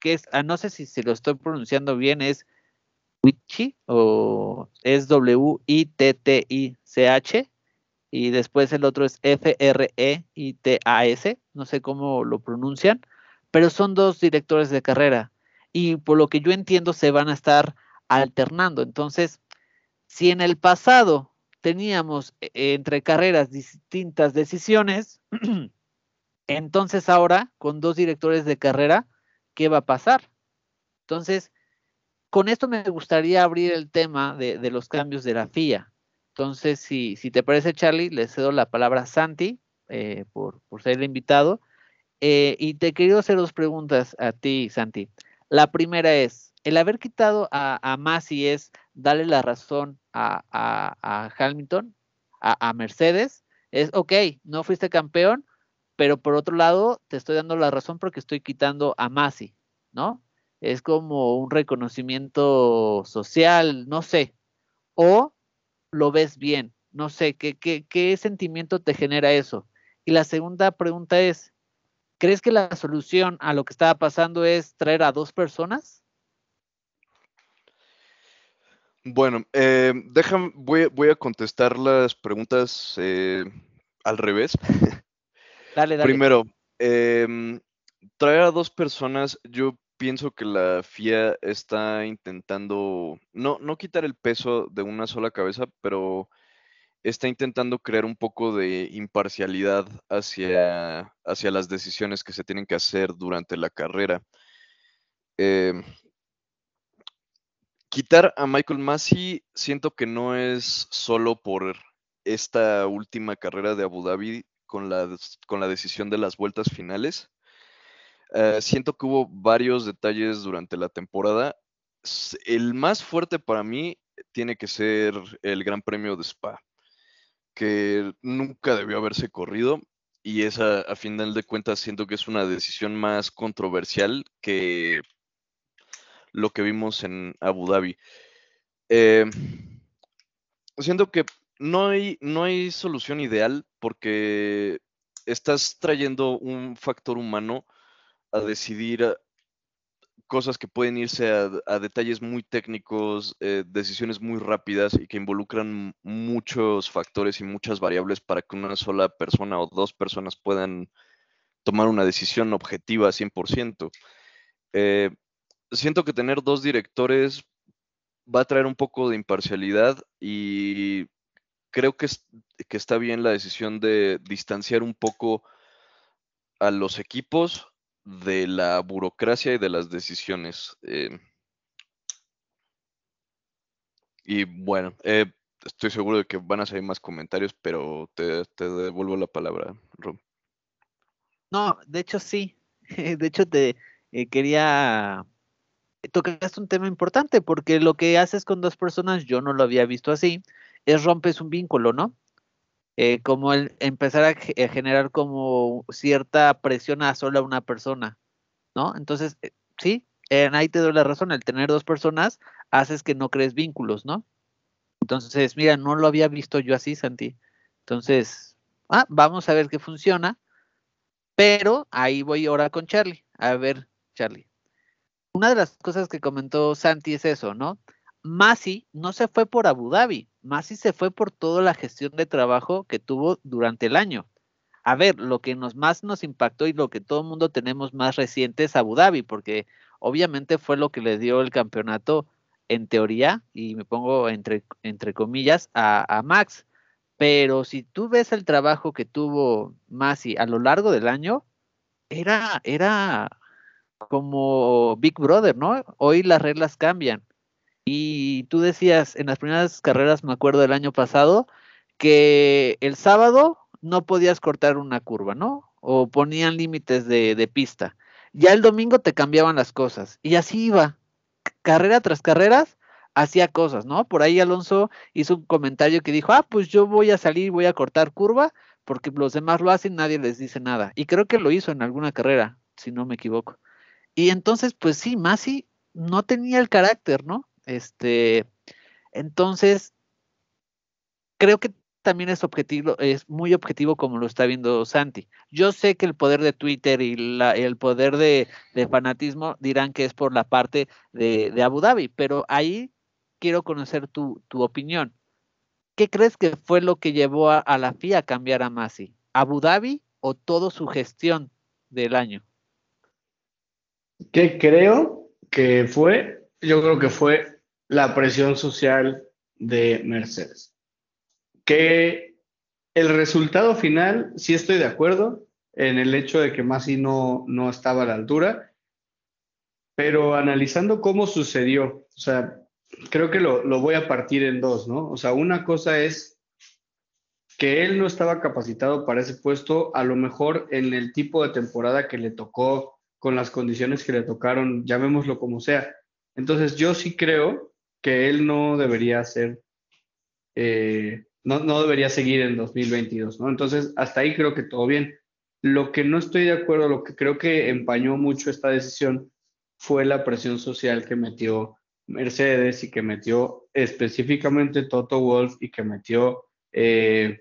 S2: que es, ah, no sé si, se lo estoy pronunciando bien, es Wichi o es W-I-T-T-I-C-H y después el otro es F-R-E-I-T-A-S, no sé cómo lo pronuncian, pero son dos directores de carrera y por lo que yo entiendo se van a estar alternando. Entonces, si en el pasado teníamos eh, entre carreras distintas decisiones, entonces ahora con dos directores de carrera, ¿qué va a pasar? Entonces, con esto me gustaría abrir el tema de, los cambios de la FIA. Entonces, si, si, te parece, Charlie, le cedo la palabra a Santi eh, por, por, ser el invitado. Eh, y te quiero hacer dos preguntas a ti, Santi. La primera es, el haber quitado a, a Masi es darle la razón a, Hamilton, a, Mercedes, es, ok, no fuiste campeón, pero por otro lado te estoy dando la razón porque estoy quitando a Masi, ¿no? Es como un reconocimiento social, no sé, o lo ves bien, no sé, ¿qué, qué, qué sentimiento te genera eso? Y la segunda pregunta es, ¿crees que la solución a lo que estaba pasando es traer a dos personas?
S3: Bueno, eh, déjame, voy, voy, a contestar las preguntas eh, al revés.
S2: Dale, dale.
S3: Primero, eh, traer a dos personas, yo pienso que la FIA está intentando, no, no quitar el peso de una sola cabeza, pero está intentando crear un poco de imparcialidad hacia, hacia las decisiones que se tienen que hacer durante la carrera. Eh, quitar a Michael Massey siento que no es solo por esta última carrera de Abu Dhabi con la, con la decisión de las vueltas finales. Uh, siento que hubo varios detalles durante la temporada. El más fuerte para mí tiene que ser el Gran Premio de Spa, que nunca debió haberse corrido y esa, a final de cuentas, siento que es una decisión más controversial que lo que vimos en Abu Dhabi. Eh, siento que no hay, no hay solución ideal porque estás trayendo un factor humano a decidir cosas que pueden irse a, detalles muy técnicos, eh, decisiones muy rápidas y que involucran muchos factores y muchas variables para que una sola persona o dos personas puedan tomar una decisión objetiva 100%. Eh, siento que tener dos directores va a traer un poco de imparcialidad y creo que, es, que está bien la decisión de distanciar un poco a los equipos de la burocracia y de las decisiones. Eh, y bueno, eh, estoy seguro de que van a salir más comentarios, pero te, devuelvo la palabra, Rom.
S2: No, de hecho sí. De hecho te eh, quería tocaste un tema importante porque lo que haces con dos personas, yo no lo había visto así, es rompes un vínculo, ¿no? eh, como el empezar a, generar como cierta presión a solo una persona, ¿no? Entonces, eh, sí, ahí te doy la razón, el tener dos personas haces que no crees vínculos, ¿no? Entonces, mira, no lo había visto yo así, Santi. Entonces, ah, vamos a ver qué funciona. Pero ahí voy ahora con Charlie. A ver, Charlie. Una de las cosas que comentó Santi es eso, ¿no? Masi no se fue por Abu Dhabi, Masi se fue por toda la gestión de trabajo que tuvo durante el año. A ver, lo que nos más nos impactó y lo que todo el mundo tenemos más reciente es Abu Dhabi, porque obviamente fue lo que le dio el campeonato en teoría, y me pongo entre, entre comillas, a, Max. Pero si tú ves el trabajo que tuvo Masi a lo largo del año, era, era como Big Brother, ¿no? Hoy las reglas cambian. Y tú decías en las primeras carreras, me acuerdo del año pasado, que el sábado no podías cortar una curva, ¿no? O ponían límites de, de pista. Ya el domingo te cambiaban las cosas. Y así iba. Carrera tras carreras, hacía cosas, ¿no? Por ahí Alonso hizo un comentario que dijo, ah, pues yo voy a salir, voy a cortar curva, porque los demás lo hacen, nadie les dice nada. Y creo que lo hizo en alguna carrera, si no me equivoco. Y entonces, pues sí, Masi no tenía el carácter, ¿no? Este, entonces, creo que también es objetivo, es muy objetivo como lo está viendo Santi. Yo sé que el poder de Twitter y el poder de, fanatismo dirán que es por la parte de, Abu Dhabi, pero ahí quiero conocer tu, opinión. ¿Qué crees que fue lo que llevó a, a la FIA a cambiar a Masi? ¿Abu Dhabi o toda su gestión del año?
S1: ¿Qué creo que fue? Yo creo que fue la presión social de Mercedes. Que el resultado final, sí estoy de acuerdo en el hecho de que Masi no, no estaba a la altura, pero analizando cómo sucedió, o sea, creo que lo, lo voy a partir en dos, ¿no? O sea, una cosa es que él no estaba capacitado para ese puesto, a lo mejor en el tipo de temporada que le tocó, con las condiciones que le tocaron, llamémoslo como sea. Entonces yo sí creo que él no debería ser, eh, no, no, debería seguir en 2022, ¿no? Entonces, hasta ahí creo que todo bien. Lo que no estoy de acuerdo, lo que creo que empañó mucho esta decisión fue la presión social que metió Mercedes y que metió específicamente Toto Wolf y que metió eh,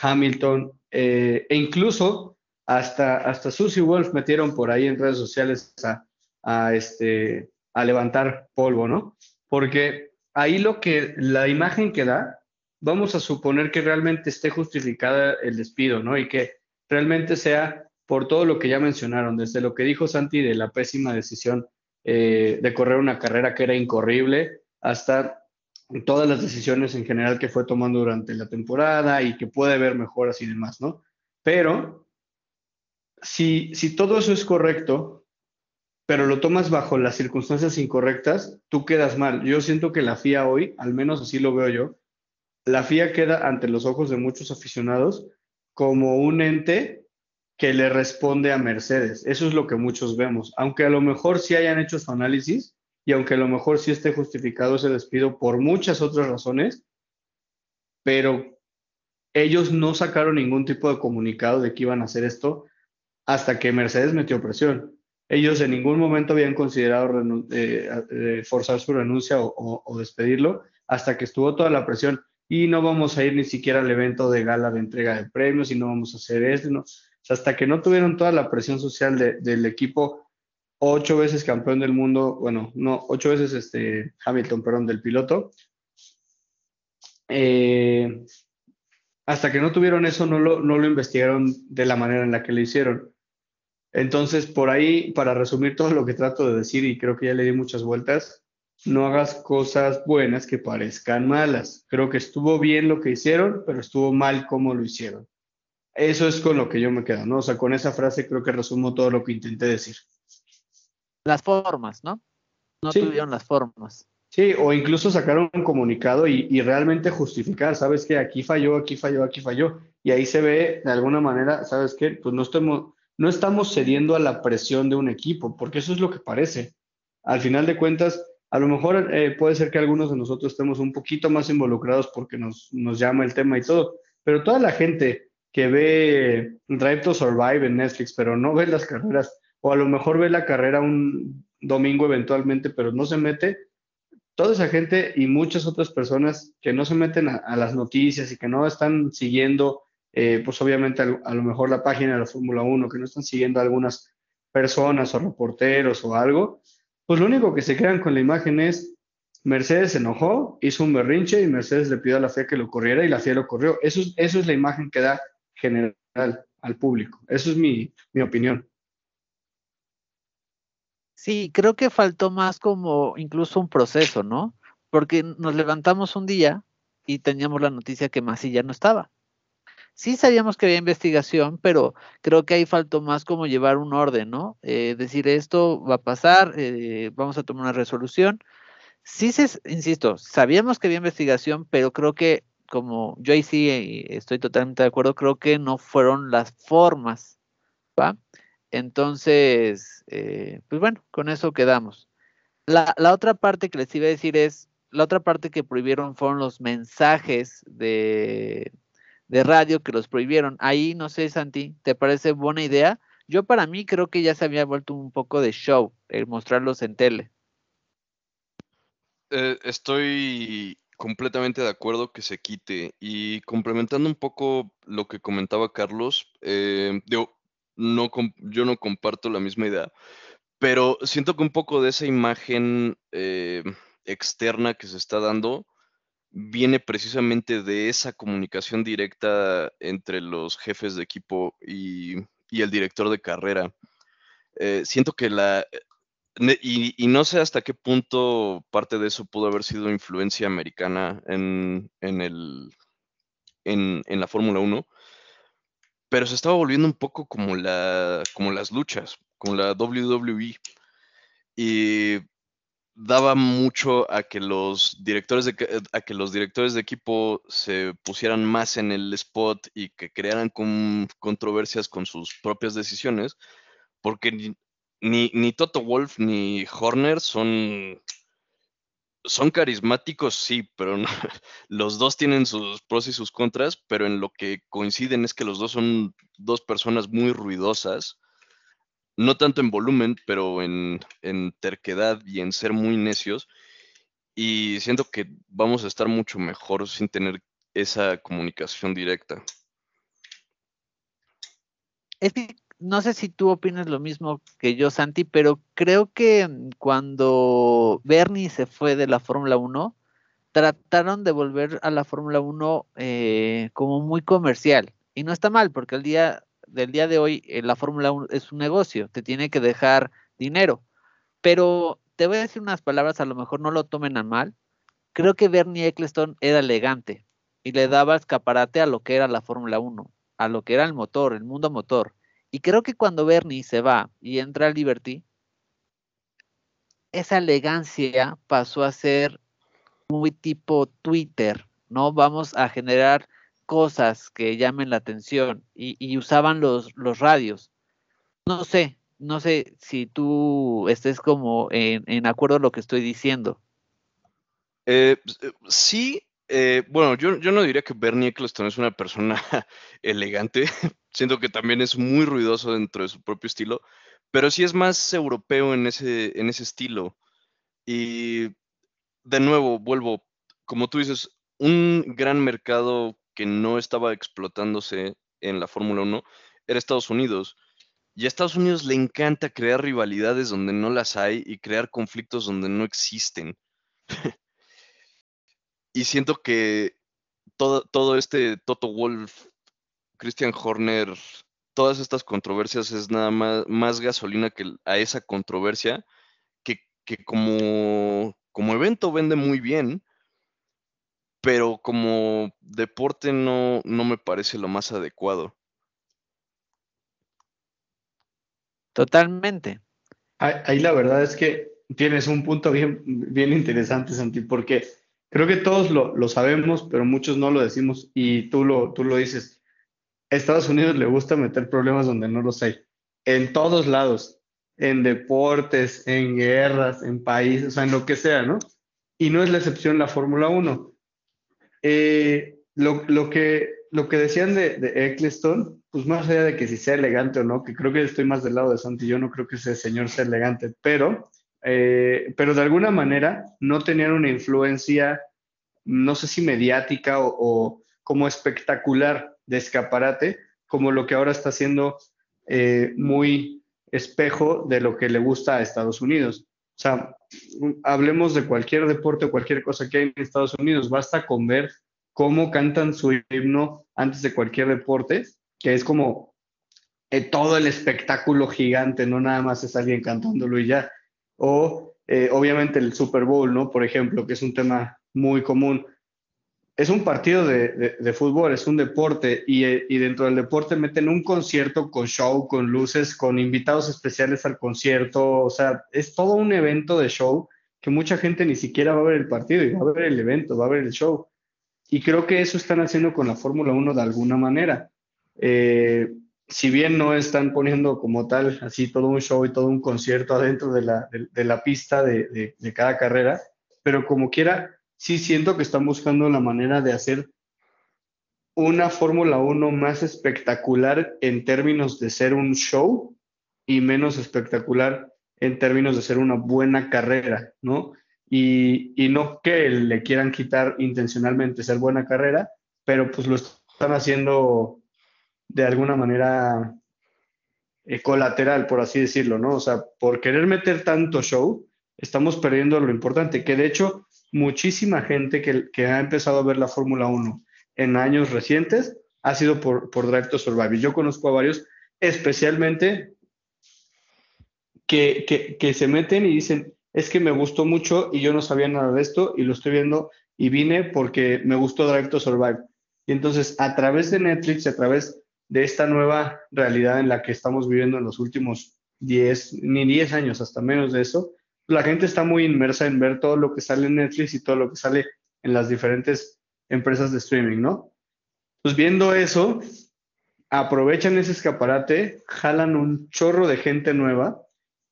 S1: Hamilton eh, e incluso hasta, hasta Susie Wolf metieron por ahí en redes sociales a, a, este, a levantar polvo, ¿no? porque ahí lo que la imagen que da, vamos a suponer que realmente esté justificada el despido, ¿no? Y que realmente sea por todo lo que ya mencionaron, desde lo que dijo Santi de la pésima decisión eh, de correr una carrera que era incorrible, hasta todas las decisiones en general que fue tomando durante la temporada y que puede haber mejoras y demás, ¿no? Pero si, todo eso es correcto, pero lo tomas bajo las circunstancias incorrectas, tú quedas mal. Yo siento que la FIA hoy, al menos así lo veo yo, la FIA queda ante los ojos de muchos aficionados como un ente que le responde a Mercedes. Eso es lo que muchos vemos. Aunque a lo mejor sí hayan hecho su análisis y aunque a lo mejor sí esté justificado ese despido por muchas otras razones, pero ellos no sacaron ningún tipo de comunicado de que iban a hacer esto hasta que Mercedes metió presión ellos en ningún momento habían considerado eh, eh, forzar su renuncia o, despedirlo hasta que estuvo toda la presión y no vamos a ir ni siquiera al evento de gala de entrega de premios y no vamos a hacer esto. ¿no? hasta que no tuvieron toda la presión social del equipo, ocho veces campeón del mundo, bueno, no, ocho veces este, Hamilton, perdón, del piloto. Eh, hasta que no tuvieron eso, no lo, no lo investigaron de la manera en la que lo hicieron. Entonces, por ahí, para resumir todo lo que trato de decir, y creo que ya le di muchas vueltas, no hagas cosas buenas que parezcan malas. Creo que estuvo bien lo que hicieron, pero estuvo mal cómo lo hicieron. Eso es con lo que yo me quedo, ¿no? O sea, con esa frase creo que resumo todo lo que intenté decir.
S2: Las formas, ¿no? No tuvieron las formas.
S1: Sí, o incluso sacar un comunicado y, y, realmente justificar, ¿sabes qué? Aquí falló, aquí falló, aquí falló. Y ahí se ve de alguna manera, ¿sabes qué? Pues no estamos, no estamos cediendo a la presión de un equipo, porque eso es lo que parece. Al final de cuentas, a lo mejor eh, puede ser que algunos de nosotros estemos un poquito más involucrados porque nos, nos llama el tema y todo, pero toda la gente que ve Drive to Survive en Netflix, pero no ve las carreras, o a lo mejor ve la carrera un domingo eventualmente, pero no se mete, toda esa gente y muchas otras personas que no se meten a, las noticias y que no están siguiendo, eh, pues obviamente a, lo mejor la página de la Fórmula 1, que no están siguiendo a algunas personas o reporteros o algo, pues lo único que se quedan con la imagen es Mercedes se enojó, hizo un berrinche y Mercedes le pidió a la FIA que lo corriera y la FIA lo corrió. Eso es, eso es la imagen que da general al público. Eso es mi, mi opinión.
S2: Sí, creo que faltó más como incluso un proceso, ¿no? Porque nos levantamos un día y teníamos la noticia que ya no estaba. Sí sabíamos que había investigación, pero creo que ahí faltó más como llevar un orden, ¿no? Eh, decir esto va a pasar, eh, vamos a tomar una resolución. Sí, se, insisto, sabíamos que había investigación, pero creo que como yo ahí sí eh, estoy totalmente de acuerdo, creo que no fueron las formas, ¿va? Entonces, pues bueno, con eso quedamos. La, otra parte que les iba a decir es, la otra parte que prohibieron fueron los mensajes de, de radio que los prohibieron. Ahí, no sé, Santi, ¿te parece buena idea? Yo para mí creo que ya se había vuelto un poco de show el mostrarlos en tele.
S3: Eh, estoy completamente de acuerdo que se quite y complementando un poco lo que comentaba Carlos, eh, no, yo no comparto la misma idea, pero siento que un poco de esa imagen eh, externa que se está dando viene precisamente de esa comunicación directa entre los jefes de equipo y, el director de carrera. Eh, siento que la... Y, no sé hasta qué punto parte de eso pudo haber sido influencia americana en, el, en, en la Fórmula 1, pero se estaba volviendo un poco como, la, como las luchas, como la WWE. Y daba mucho a que los directores de a que los directores de equipo se pusieran más en el spot y que crearan controversias con sus propias decisiones, porque ni, ni Toto Wolf ni Horner son son carismáticos, sí, pero los dos tienen sus pros y sus contras, pero en lo que coinciden es que los dos son dos personas muy ruidosas, no tanto en volumen, pero en, terquedad y en ser muy necios. Y siento que vamos a estar mucho mejor sin tener esa comunicación directa.
S2: Es no sé si tú opinas lo mismo que yo, Santi, pero creo que cuando Bernie se fue de la Fórmula 1, trataron de volver a la Fórmula 1 eh, como muy comercial. Y no está mal, porque el día del día de hoy eh, la Fórmula 1 es un negocio, te tiene que dejar dinero. Pero te voy a decir unas palabras, a lo mejor no lo tomen a mal. Creo que Bernie Eccleston era elegante y le daba escaparate a lo que era la Fórmula 1, a lo que era el motor, el mundo motor. Y creo que cuando Bernie se va y entra a Liberty, esa elegancia pasó a ser muy tipo Twitter, ¿no? Vamos a generar cosas que llamen la atención y, usaban los, los radios. No sé, no sé si tú estés como en, en acuerdo con lo que estoy diciendo.
S3: Eh, eh, sí, eh, bueno, yo, yo, no diría que Bernie Eccleston es una persona elegante. Siento que también es muy ruidoso dentro de su propio estilo, pero sí es más europeo en ese, en ese estilo. Y de nuevo, vuelvo, como tú dices, un gran mercado que no estaba explotándose en la Fórmula 1 era Estados Unidos. Y a Estados Unidos le encanta crear rivalidades donde no las hay y crear conflictos donde no existen. y siento que todo, todo este Toto Wolf, Christian Horner, todas estas controversias es nada más, más gasolina que a esa controversia que, como, como evento vende muy bien, pero como deporte no, no me parece lo más adecuado.
S2: Totalmente.
S1: Ahí la verdad es que tienes un punto bien, bien interesante, Santi, porque Creo que todos lo, sabemos, pero muchos no lo decimos y tú lo, tú lo dices. A Estados Unidos le gusta meter problemas donde no los hay. En todos lados, en deportes, en guerras, en países, o sea, en lo que sea, ¿no? Y no es la excepción la Fórmula 1. Eh, lo, que, decían de, de, Eccleston, pues más allá de que si sea elegante o no, que creo que estoy más del lado de Santi, yo no creo que ese señor sea elegante, pero, eh, de alguna manera no tenían una influencia, no sé si mediática o, como espectacular de escaparate, como lo que ahora está haciendo eh, muy espejo de lo que le gusta a Estados Unidos. O sea, hablemos de cualquier deporte o cualquier cosa que hay en Estados Unidos, basta con ver cómo cantan su himno antes de cualquier deporte, que es como eh, todo el espectáculo gigante, no nada más es alguien cantándolo y ya. O eh, obviamente el Super Bowl, ¿no? Por ejemplo, que es un tema muy común es un partido de, fútbol, es un deporte eh, y, dentro del deporte meten un concierto con show, con luces, con invitados especiales al concierto, o sea, es todo un evento de show que mucha gente ni siquiera va a ver el partido y va a ver el evento, va a ver el show. Y creo que eso están haciendo con la Fórmula 1 de alguna manera. Eh, si bien no están poniendo como tal así todo un show y todo un concierto adentro de la, de la pista de cada carrera, pero como quiera, sí siento que están buscando la manera de hacer una Fórmula 1 más espectacular en términos de ser un show y menos espectacular en términos de ser una buena carrera, ¿no? Y, no que le quieran quitar intencionalmente ser buena carrera, pero pues lo están haciendo de alguna manera eh, colateral, por así decirlo, ¿no? O sea, por querer meter tanto show, estamos perdiendo lo importante, que de hecho muchísima gente que, ha empezado a ver la Fórmula 1 en años recientes ha sido por, por Drive to Survive. Yo conozco a varios, especialmente que, que, se meten y dicen, es que me gustó mucho y yo no sabía nada de esto y lo estoy viendo y vine porque me gustó Drive to Survive. Y entonces, a través de Netflix, a través de esta nueva realidad en la que estamos viviendo en los últimos 10, ni 10 años, hasta menos de eso, la gente está muy inmersa en ver todo lo que sale en Netflix y todo lo que sale en las diferentes empresas de streaming, ¿no? Pues viendo eso, aprovechan ese escaparate, jalan un chorro de gente nueva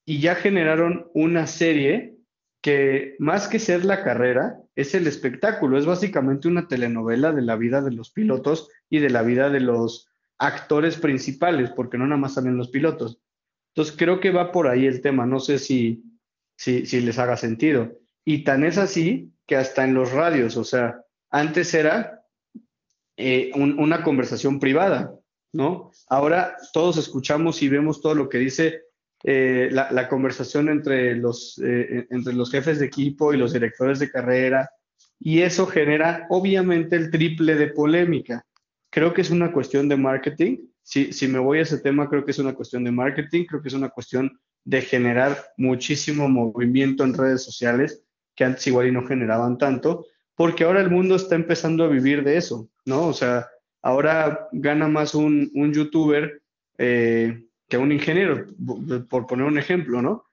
S1: y ya generaron una serie que más que ser la carrera, es el espectáculo, es básicamente una telenovela de la vida de los pilotos y de la vida de los actores principales, porque no nada más salen los pilotos. Entonces creo que va por ahí el tema, no sé si, si, les haga sentido. Y tan es así que hasta en los radios, o sea, antes era eh, una conversación privada, ¿no? Ahora todos escuchamos y vemos todo lo que dice eh, la, conversación entre los, eh, entre los jefes de equipo y los directores de carrera, y eso genera obviamente el triple de polémica. Creo que es una cuestión de marketing. Si, si me voy a ese tema, creo que es una cuestión de marketing, creo que es una cuestión de generar muchísimo movimiento en redes sociales que antes igual y no generaban tanto, porque ahora el mundo está empezando a vivir de eso, ¿no? O sea, ahora gana más un, un youtuber eh, que un ingeniero, por poner un ejemplo, ¿no?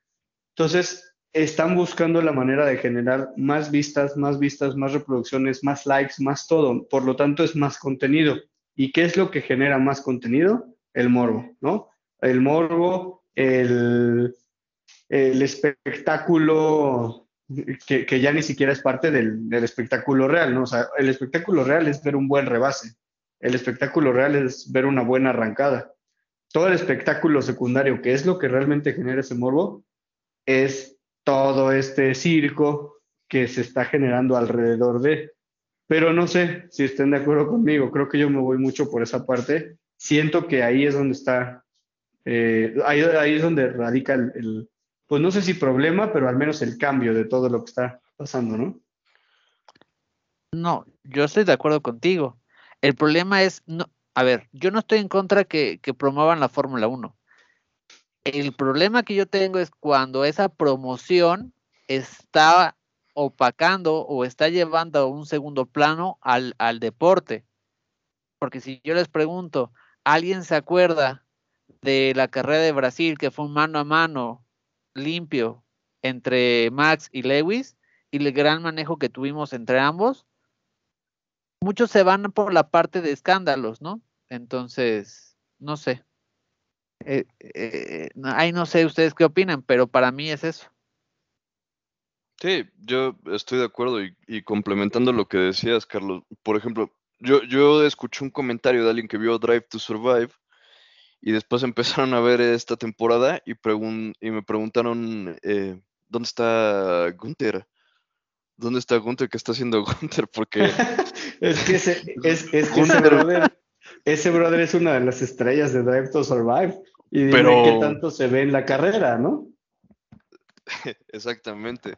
S1: Entonces, están buscando la manera de generar más vistas, más vistas, más reproducciones, más likes, más todo. Por lo tanto, es más contenido. ¿Y qué es lo que genera más contenido? El morbo, ¿no? El morbo el, espectáculo que, ya ni siquiera es parte del, espectáculo real, ¿no? O sea, el espectáculo real es ver un buen rebase, el espectáculo real es ver una buena arrancada. Todo el espectáculo secundario, que es lo que realmente genera ese morbo, es todo este circo que se está generando alrededor de. Pero no sé si estén de acuerdo conmigo, creo que yo me voy mucho por esa parte. Siento que ahí es donde está eh, ahí, es donde radica el, pues no sé si problema, pero al menos el cambio de todo lo que está pasando, ¿no?
S2: No, yo estoy de acuerdo contigo. El problema es, no, a ver, yo no estoy en contra que, promuevan la Fórmula 1. El problema que yo tengo es cuando esa promoción está opacando o está llevando a un segundo plano al deporte. Porque si yo les pregunto, ¿alguien se acuerda de la carrera de Brasil, que fue un mano a mano limpio entre Max y Lewis, y el gran manejo que tuvimos entre ambos, muchos se van por la parte de escándalos, ¿no? Entonces, no sé. Eh, eh, ahí no sé ustedes qué opinan, pero para mí es eso.
S3: Sí, yo estoy de acuerdo y, y, complementando lo que decías, Carlos. Por ejemplo, yo, yo escuché un comentario de alguien que vio Drive to Survive y después empezaron a ver esta temporada y, y me preguntaron, eh, ¿dónde está Gunther? ¿Dónde está Gunther? ¿Qué está haciendo Gunther? Porque...
S1: es que, ese, es, es ese, brother, ese brother es una de las estrellas de Drive to Survive. Y dime Pero... qué tanto se ve en la carrera, ¿no?
S3: Exactamente.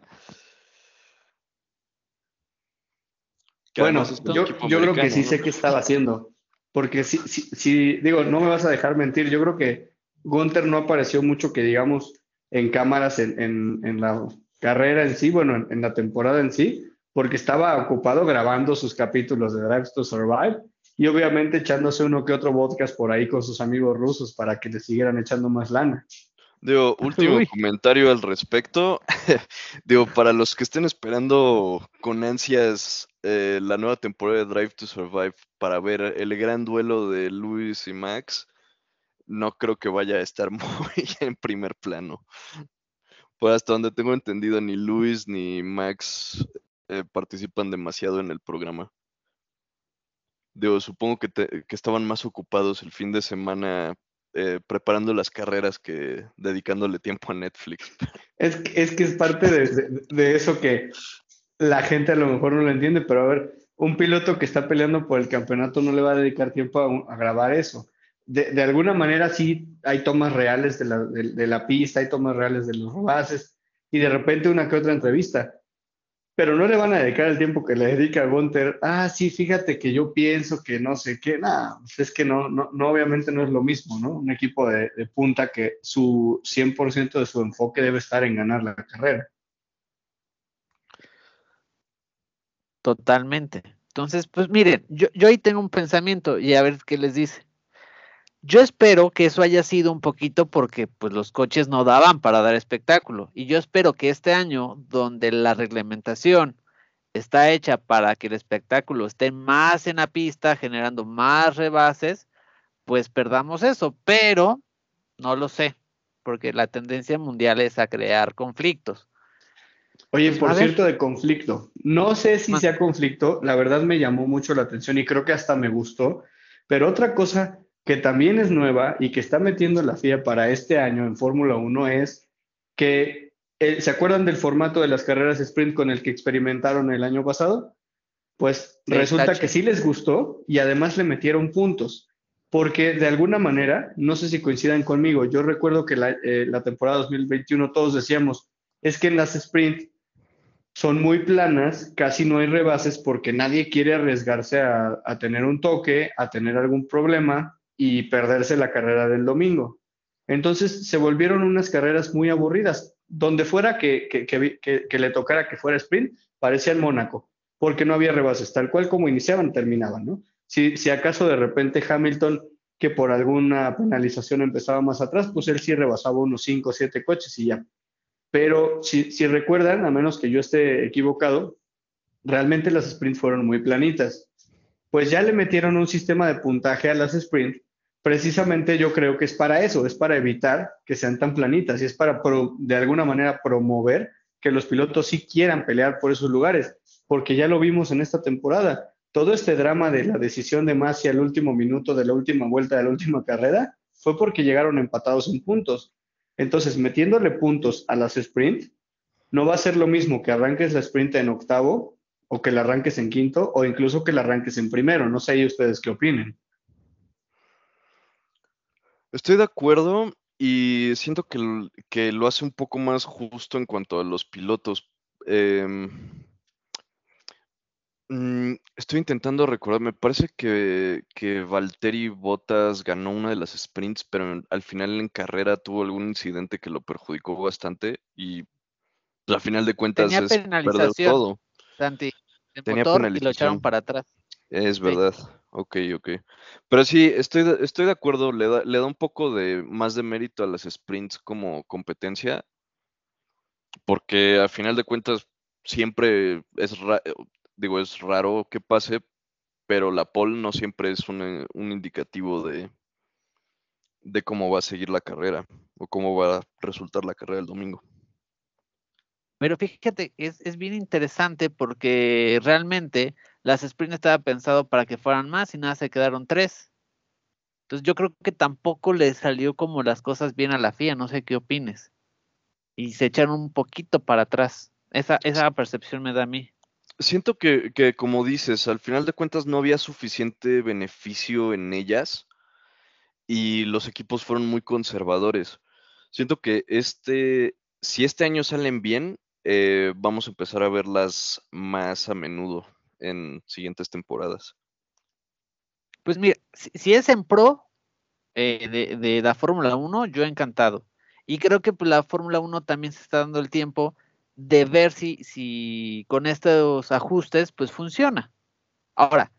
S1: Bueno, yo, yo creo que sí sé qué estaba haciendo. Porque si, si, digo, no me vas a dejar mentir, yo creo que Gunther no apareció mucho que digamos en cámaras en, en, la carrera en sí, bueno, en, la temporada en sí, porque estaba ocupado grabando sus capítulos de Drive to Survive y obviamente echándose uno que otro podcast por ahí con sus amigos rusos para que le siguieran echando más lana.
S3: Digo, último comentario al respecto. Digo, para los que estén esperando con ansias eh, la nueva temporada de Drive to Survive para ver el gran duelo de Luis y Max, no creo que vaya a estar muy en primer plano. Pues hasta donde tengo entendido, ni Luis ni Max eh, participan demasiado en el programa. Digo, supongo que, que, estaban más ocupados el fin de semana eh, preparando las carreras que dedicándole tiempo a Netflix.
S1: Es, es que es parte de, de, eso que la gente a lo mejor no lo entiende, pero a ver, un piloto que está peleando por el campeonato no le va a dedicar tiempo a, grabar eso. De, alguna manera sí hay tomas reales de la, de, la, pista, hay tomas reales de los bases y de repente una que otra entrevista. Pero no le van a dedicar el tiempo que le dedica a Gunter. Ah, sí, fíjate que yo pienso que no sé qué. Nada, pues es que no, no, no, obviamente no es lo mismo, ¿no? Un equipo de, de punta que su 100% de su enfoque debe estar en ganar la carrera.
S2: Totalmente. Entonces, pues miren, yo, yo ahí tengo un pensamiento y a ver qué les dice. Yo espero que eso haya sido un poquito porque pues los coches no daban para dar espectáculo. Y yo espero que este año donde la reglamentación está hecha para que el espectáculo esté más en la pista, generando más rebases, pues perdamos eso, pero no lo sé, porque la tendencia mundial es a crear conflictos.
S1: Oye, pues, por cierto, de conflicto. No sé si sea conflicto, la verdad me llamó mucho la atención y creo que hasta me gustó, pero otra cosa que también es nueva y que está metiendo la FIA para este año en Fórmula 1 es que, eh, ¿se acuerdan del formato de las carreras sprint con el que experimentaron el año pasado? Pues resulta que sí les gustó y además le metieron puntos, porque de alguna manera, no sé si coincidan conmigo, yo recuerdo que la, eh, la temporada 2021 todos decíamos, es que en las sprint son muy planas, casi no hay rebases porque nadie quiere arriesgarse a, tener un toque, a tener algún problema y perderse la carrera del domingo. Entonces se volvieron unas carreras muy aburridas. Donde fuera que, que, le tocara que fuera sprint, parecía el Mónaco, porque no había rebases, tal cual como iniciaban, terminaban, ¿no? Si, si acaso de repente Hamilton, que por alguna penalización empezaba más atrás, pues él sí rebasaba unos 5 o 7 coches y ya. Pero si, recuerdan, a menos que yo esté equivocado, realmente las sprints fueron muy planitas. Pues ya le metieron un sistema de puntaje a las sprints. Precisamente yo creo que es para eso, es para evitar que sean tan planitas y es para de alguna manera promover que los pilotos sí quieran pelear por esos lugares, porque ya lo vimos en esta temporada. Todo este drama de la decisión de Masi al último minuto de la última vuelta de la última carrera fue porque llegaron empatados en puntos. Entonces, metiéndole puntos a las sprint, no va a ser lo mismo que arranques la sprint en octavo o que la arranques en quinto o incluso que la arranques en primero. No sé ustedes qué opinen.
S3: Estoy de acuerdo y siento que, que lo hace un poco más justo en cuanto a los pilotos. Eh, estoy intentando recordar, me parece que, que Valtteri Bottas ganó una de las sprints, pero al final en carrera tuvo algún incidente que lo perjudicó bastante y al final de cuentas es perder todo.
S2: Santi, Tenía penalización. y lo echaron para atrás.
S3: Es verdad, ok, ok. Pero sí, estoy de, estoy de acuerdo, le da, le da un poco de más de mérito a las sprints como competencia, porque al final de cuentas siempre es digo, es raro que pase, pero la pole no siempre es un, eh, indicativo de, de cómo va a seguir la carrera o cómo va a resultar la carrera el domingo.
S2: Pero fíjate, es, es bien interesante porque realmente las sprints estaba pensado para que fueran más y nada, se quedaron tres. Entonces yo creo que tampoco le salió como las cosas bien a la FIA, no sé qué opines. Y se echaron un poquito para atrás. Esa, esa percepción me da a mí.
S3: Siento que, que, como dices, al final de cuentas no había suficiente beneficio en ellas y los equipos fueron muy conservadores. Siento que este, si este año salen bien, eh, vamos a empezar a verlas más a menudo en siguientes temporadas.
S2: Pues mira, si, es en pro eh, de, la Fórmula 1, yo encantado. Y creo que pues, la Fórmula 1 también se está dando el tiempo de ver si, si con estos ajustes pues funciona. Ahora,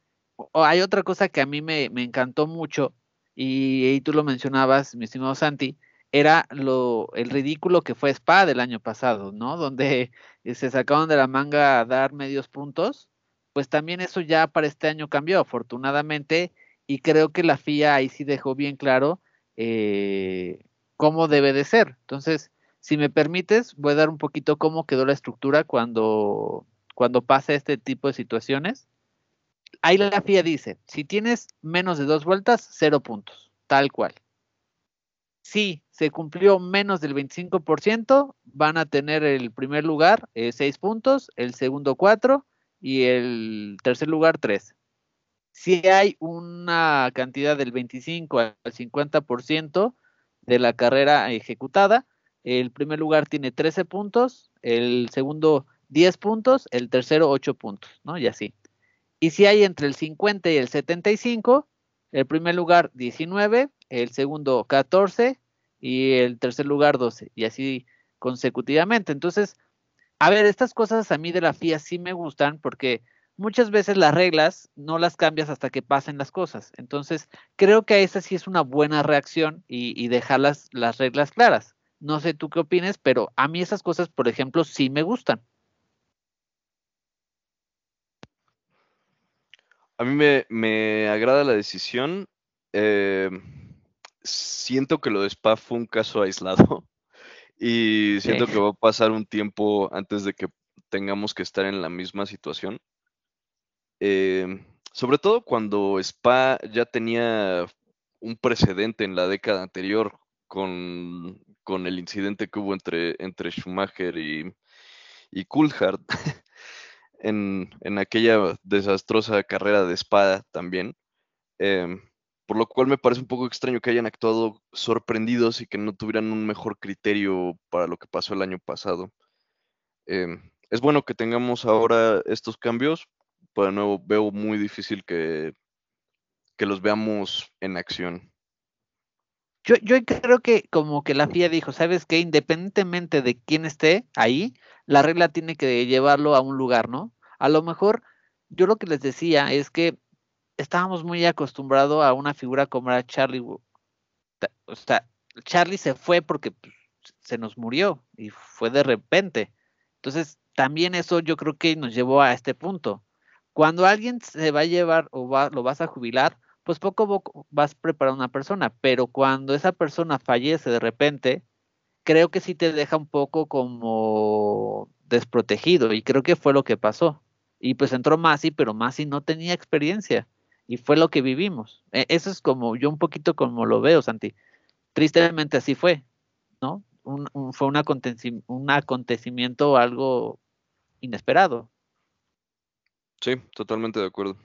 S2: hay otra cosa que a mí me, me encantó mucho y, tú lo mencionabas, mi estimado Santi, era lo, el ridículo que fue Spa del año pasado, ¿no? Donde se sacaron de la manga a dar medios puntos, pues también eso ya para este año cambió, afortunadamente, y creo que la FIA ahí sí dejó bien claro eh, cómo debe de ser. Entonces, si me permites, voy a dar un poquito cómo quedó la estructura cuando, cuando pasa este tipo de situaciones. Ahí la FIA dice, si tienes menos de dos vueltas, cero puntos, tal cual. Si se cumplió menos del 25%, van a tener el primer lugar eh, seis puntos, el segundo cuatro y el tercer lugar tres. Si hay una cantidad del 25 al 50% de la carrera ejecutada, el primer lugar tiene 13 puntos, el segundo 10 puntos, el tercero 8 puntos, ¿no? Y así. Y si hay entre el 50 y el 75, el primer lugar 19, el segundo 14 y el tercer lugar 12, y así consecutivamente. Entonces, a ver, estas cosas a mí de la FIA sí me gustan porque muchas veces las reglas no las cambias hasta que pasen las cosas. Entonces, creo que esa sí es una buena reacción y, y dejar las, las reglas claras. No sé tú qué opines, pero a mí esas cosas, por ejemplo, sí me gustan.
S3: A mí me, me agrada la decisión. Eh, siento que lo de Spa fue un caso aislado y siento que va a pasar un tiempo antes de que tengamos que estar en la misma situación. Eh, sobre todo cuando Spa ya tenía un precedente en la década anterior con con el incidente que hubo entre, entre Schumacher y, y Coulthard en, en, aquella desastrosa carrera de espada también. Em, por lo cual me parece un poco extraño que hayan actuado sorprendidos y que no tuvieran un mejor criterio para lo que pasó el año pasado. Em, es bueno que tengamos ahora estos cambios, pero de nuevo veo muy difícil que, que los veamos en acción.
S2: Yo, yo creo que como que la FIA dijo, ¿sabes qué? Independientemente de quién esté ahí, la regla tiene que llevarlo a un lugar, ¿no? A lo mejor, yo lo que les decía es que estábamos muy acostumbrados a una figura como era Charlie. O sea, Charlie se fue porque pues, se nos murió y fue de repente. Entonces, también eso yo creo que nos llevó a este punto. Cuando alguien se va a llevar o va, lo vas a jubilar, pues poco a poco vas preparando una persona, pero cuando esa persona fallece de repente, creo que sí te deja un poco como desprotegido y creo que fue lo que pasó. Y pues entró Masi, pero Masi no tenía experiencia y fue lo que vivimos. E, eso es como yo un poquito como lo veo, Santi. Tristemente así fue, ¿no? fue un, acontecimiento, un acontecimiento algo inesperado.
S3: Sí, totalmente de acuerdo.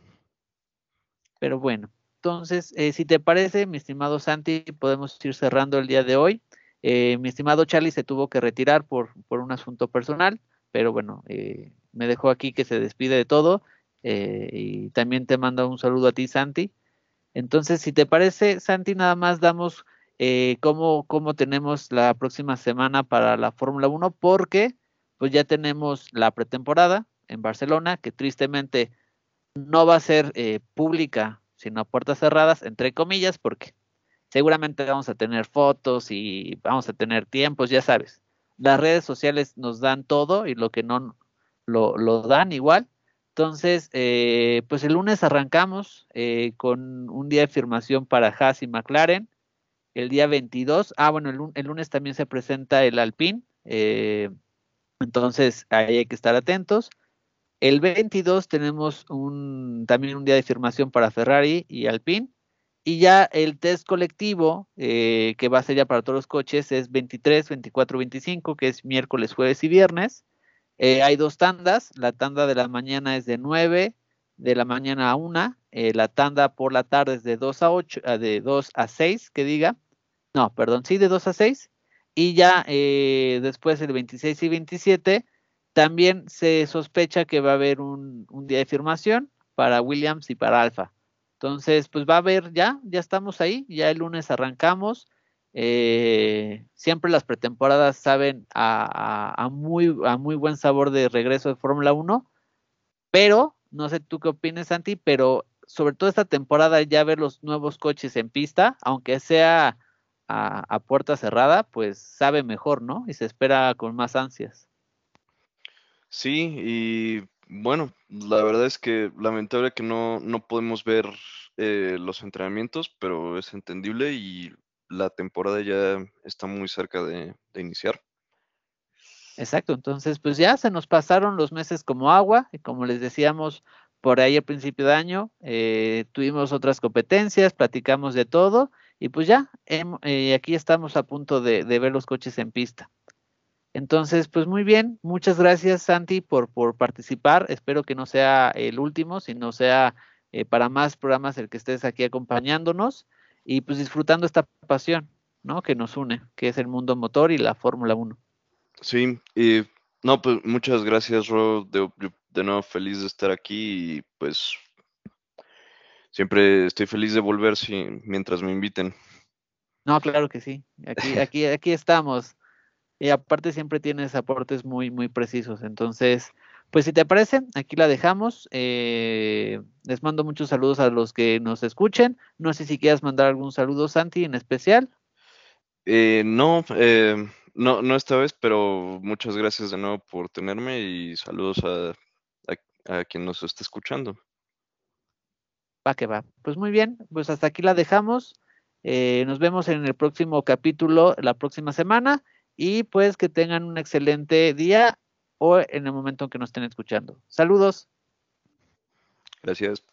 S2: Pero bueno, entonces, eh, si te parece, mi estimado Santi, podemos ir cerrando el día de hoy. Eh, mi estimado Charlie se tuvo que retirar por, por un asunto personal, pero bueno, eh, me dejó aquí que se despide de todo y también te mando un saludo a ti, Santi. Entonces, si te parece, Santi, nada más damos cómo, cómo tenemos la próxima semana para la Fórmula 1, porque pues ya tenemos la pretemporada en Barcelona, que tristemente no va a ser pública sino a puertas cerradas, entre comillas, porque seguramente vamos a tener fotos y vamos a tener tiempos, ya sabes. Las redes sociales nos dan todo y lo que no lo, lo dan igual. Entonces, eh, pues el lunes arrancamos eh, con un día de firmación para Haas y McLaren. El día 22, ah, bueno, el, lunes también se presenta el Alpine. Eh, entonces, ahí hay que estar atentos. El 22 tenemos un, también un día de firmación para Ferrari y Alpine. Y ya el test colectivo, eh, que va a ser ya para todos los coches, es 23, 24, 25, que es miércoles, jueves y viernes. Eh, hay dos tandas. La tanda de la mañana es de 9 de la mañana a 1. Eh, la tanda por la tarde es de 2 a 8, de 2 a 6, que diga. No, perdón, sí, de 2 a 6. Y ya después el 26 y 27 también se sospecha que va a haber un, día de firmación para Williams y para Alfa. Entonces, pues va a haber ya, ya estamos ahí, ya el lunes arrancamos. Eh, siempre las pretemporadas saben a, muy, a muy buen sabor de regreso de Fórmula 1, pero no sé tú qué opinas, Santi, pero sobre todo esta temporada ya ver los nuevos coches en pista, aunque sea a, puerta cerrada, pues sabe mejor, ¿no? Y se espera con más ansias.
S3: Sí, y bueno, la verdad es que lamentable que no, no podemos ver eh, los entrenamientos, pero es entendible y la temporada ya está muy cerca de, iniciar.
S2: Exacto, entonces pues ya se nos pasaron los meses como agua y como les decíamos por ahí al principio de año, eh, tuvimos otras competencias, platicamos de todo y pues ya, eh, aquí estamos a punto de ver los coches en pista. Entonces, pues muy bien, muchas gracias Santi por, participar. Espero que no sea el último, sino sea eh, para más programas el que estés aquí acompañándonos y pues disfrutando esta pasión, ¿no? Que nos une, que es el mundo motor y la Fórmula 1.
S3: Sí, y no, pues muchas gracias, Ro. De, de nuevo feliz de estar aquí y pues siempre estoy feliz de volver si, mientras me inviten.
S2: No, claro que sí. Aquí, aquí, aquí estamos. Y aparte siempre tienes aportes muy, muy precisos. Entonces, pues si te parece, aquí la dejamos. Eh, les mando muchos saludos a los que nos escuchen. No sé si quieras mandar algún saludo, Santi, en especial.
S3: Eh, no, eh, no, no esta vez, pero muchas gracias de nuevo por tenerme y saludos a, a, quien nos está escuchando.
S2: Va que va. Pues muy bien, pues hasta aquí la dejamos. nos vemos en el próximo capítulo la próxima semana y pues que tengan un excelente día o en el momento en que nos estén escuchando. Saludos.
S3: Gracias.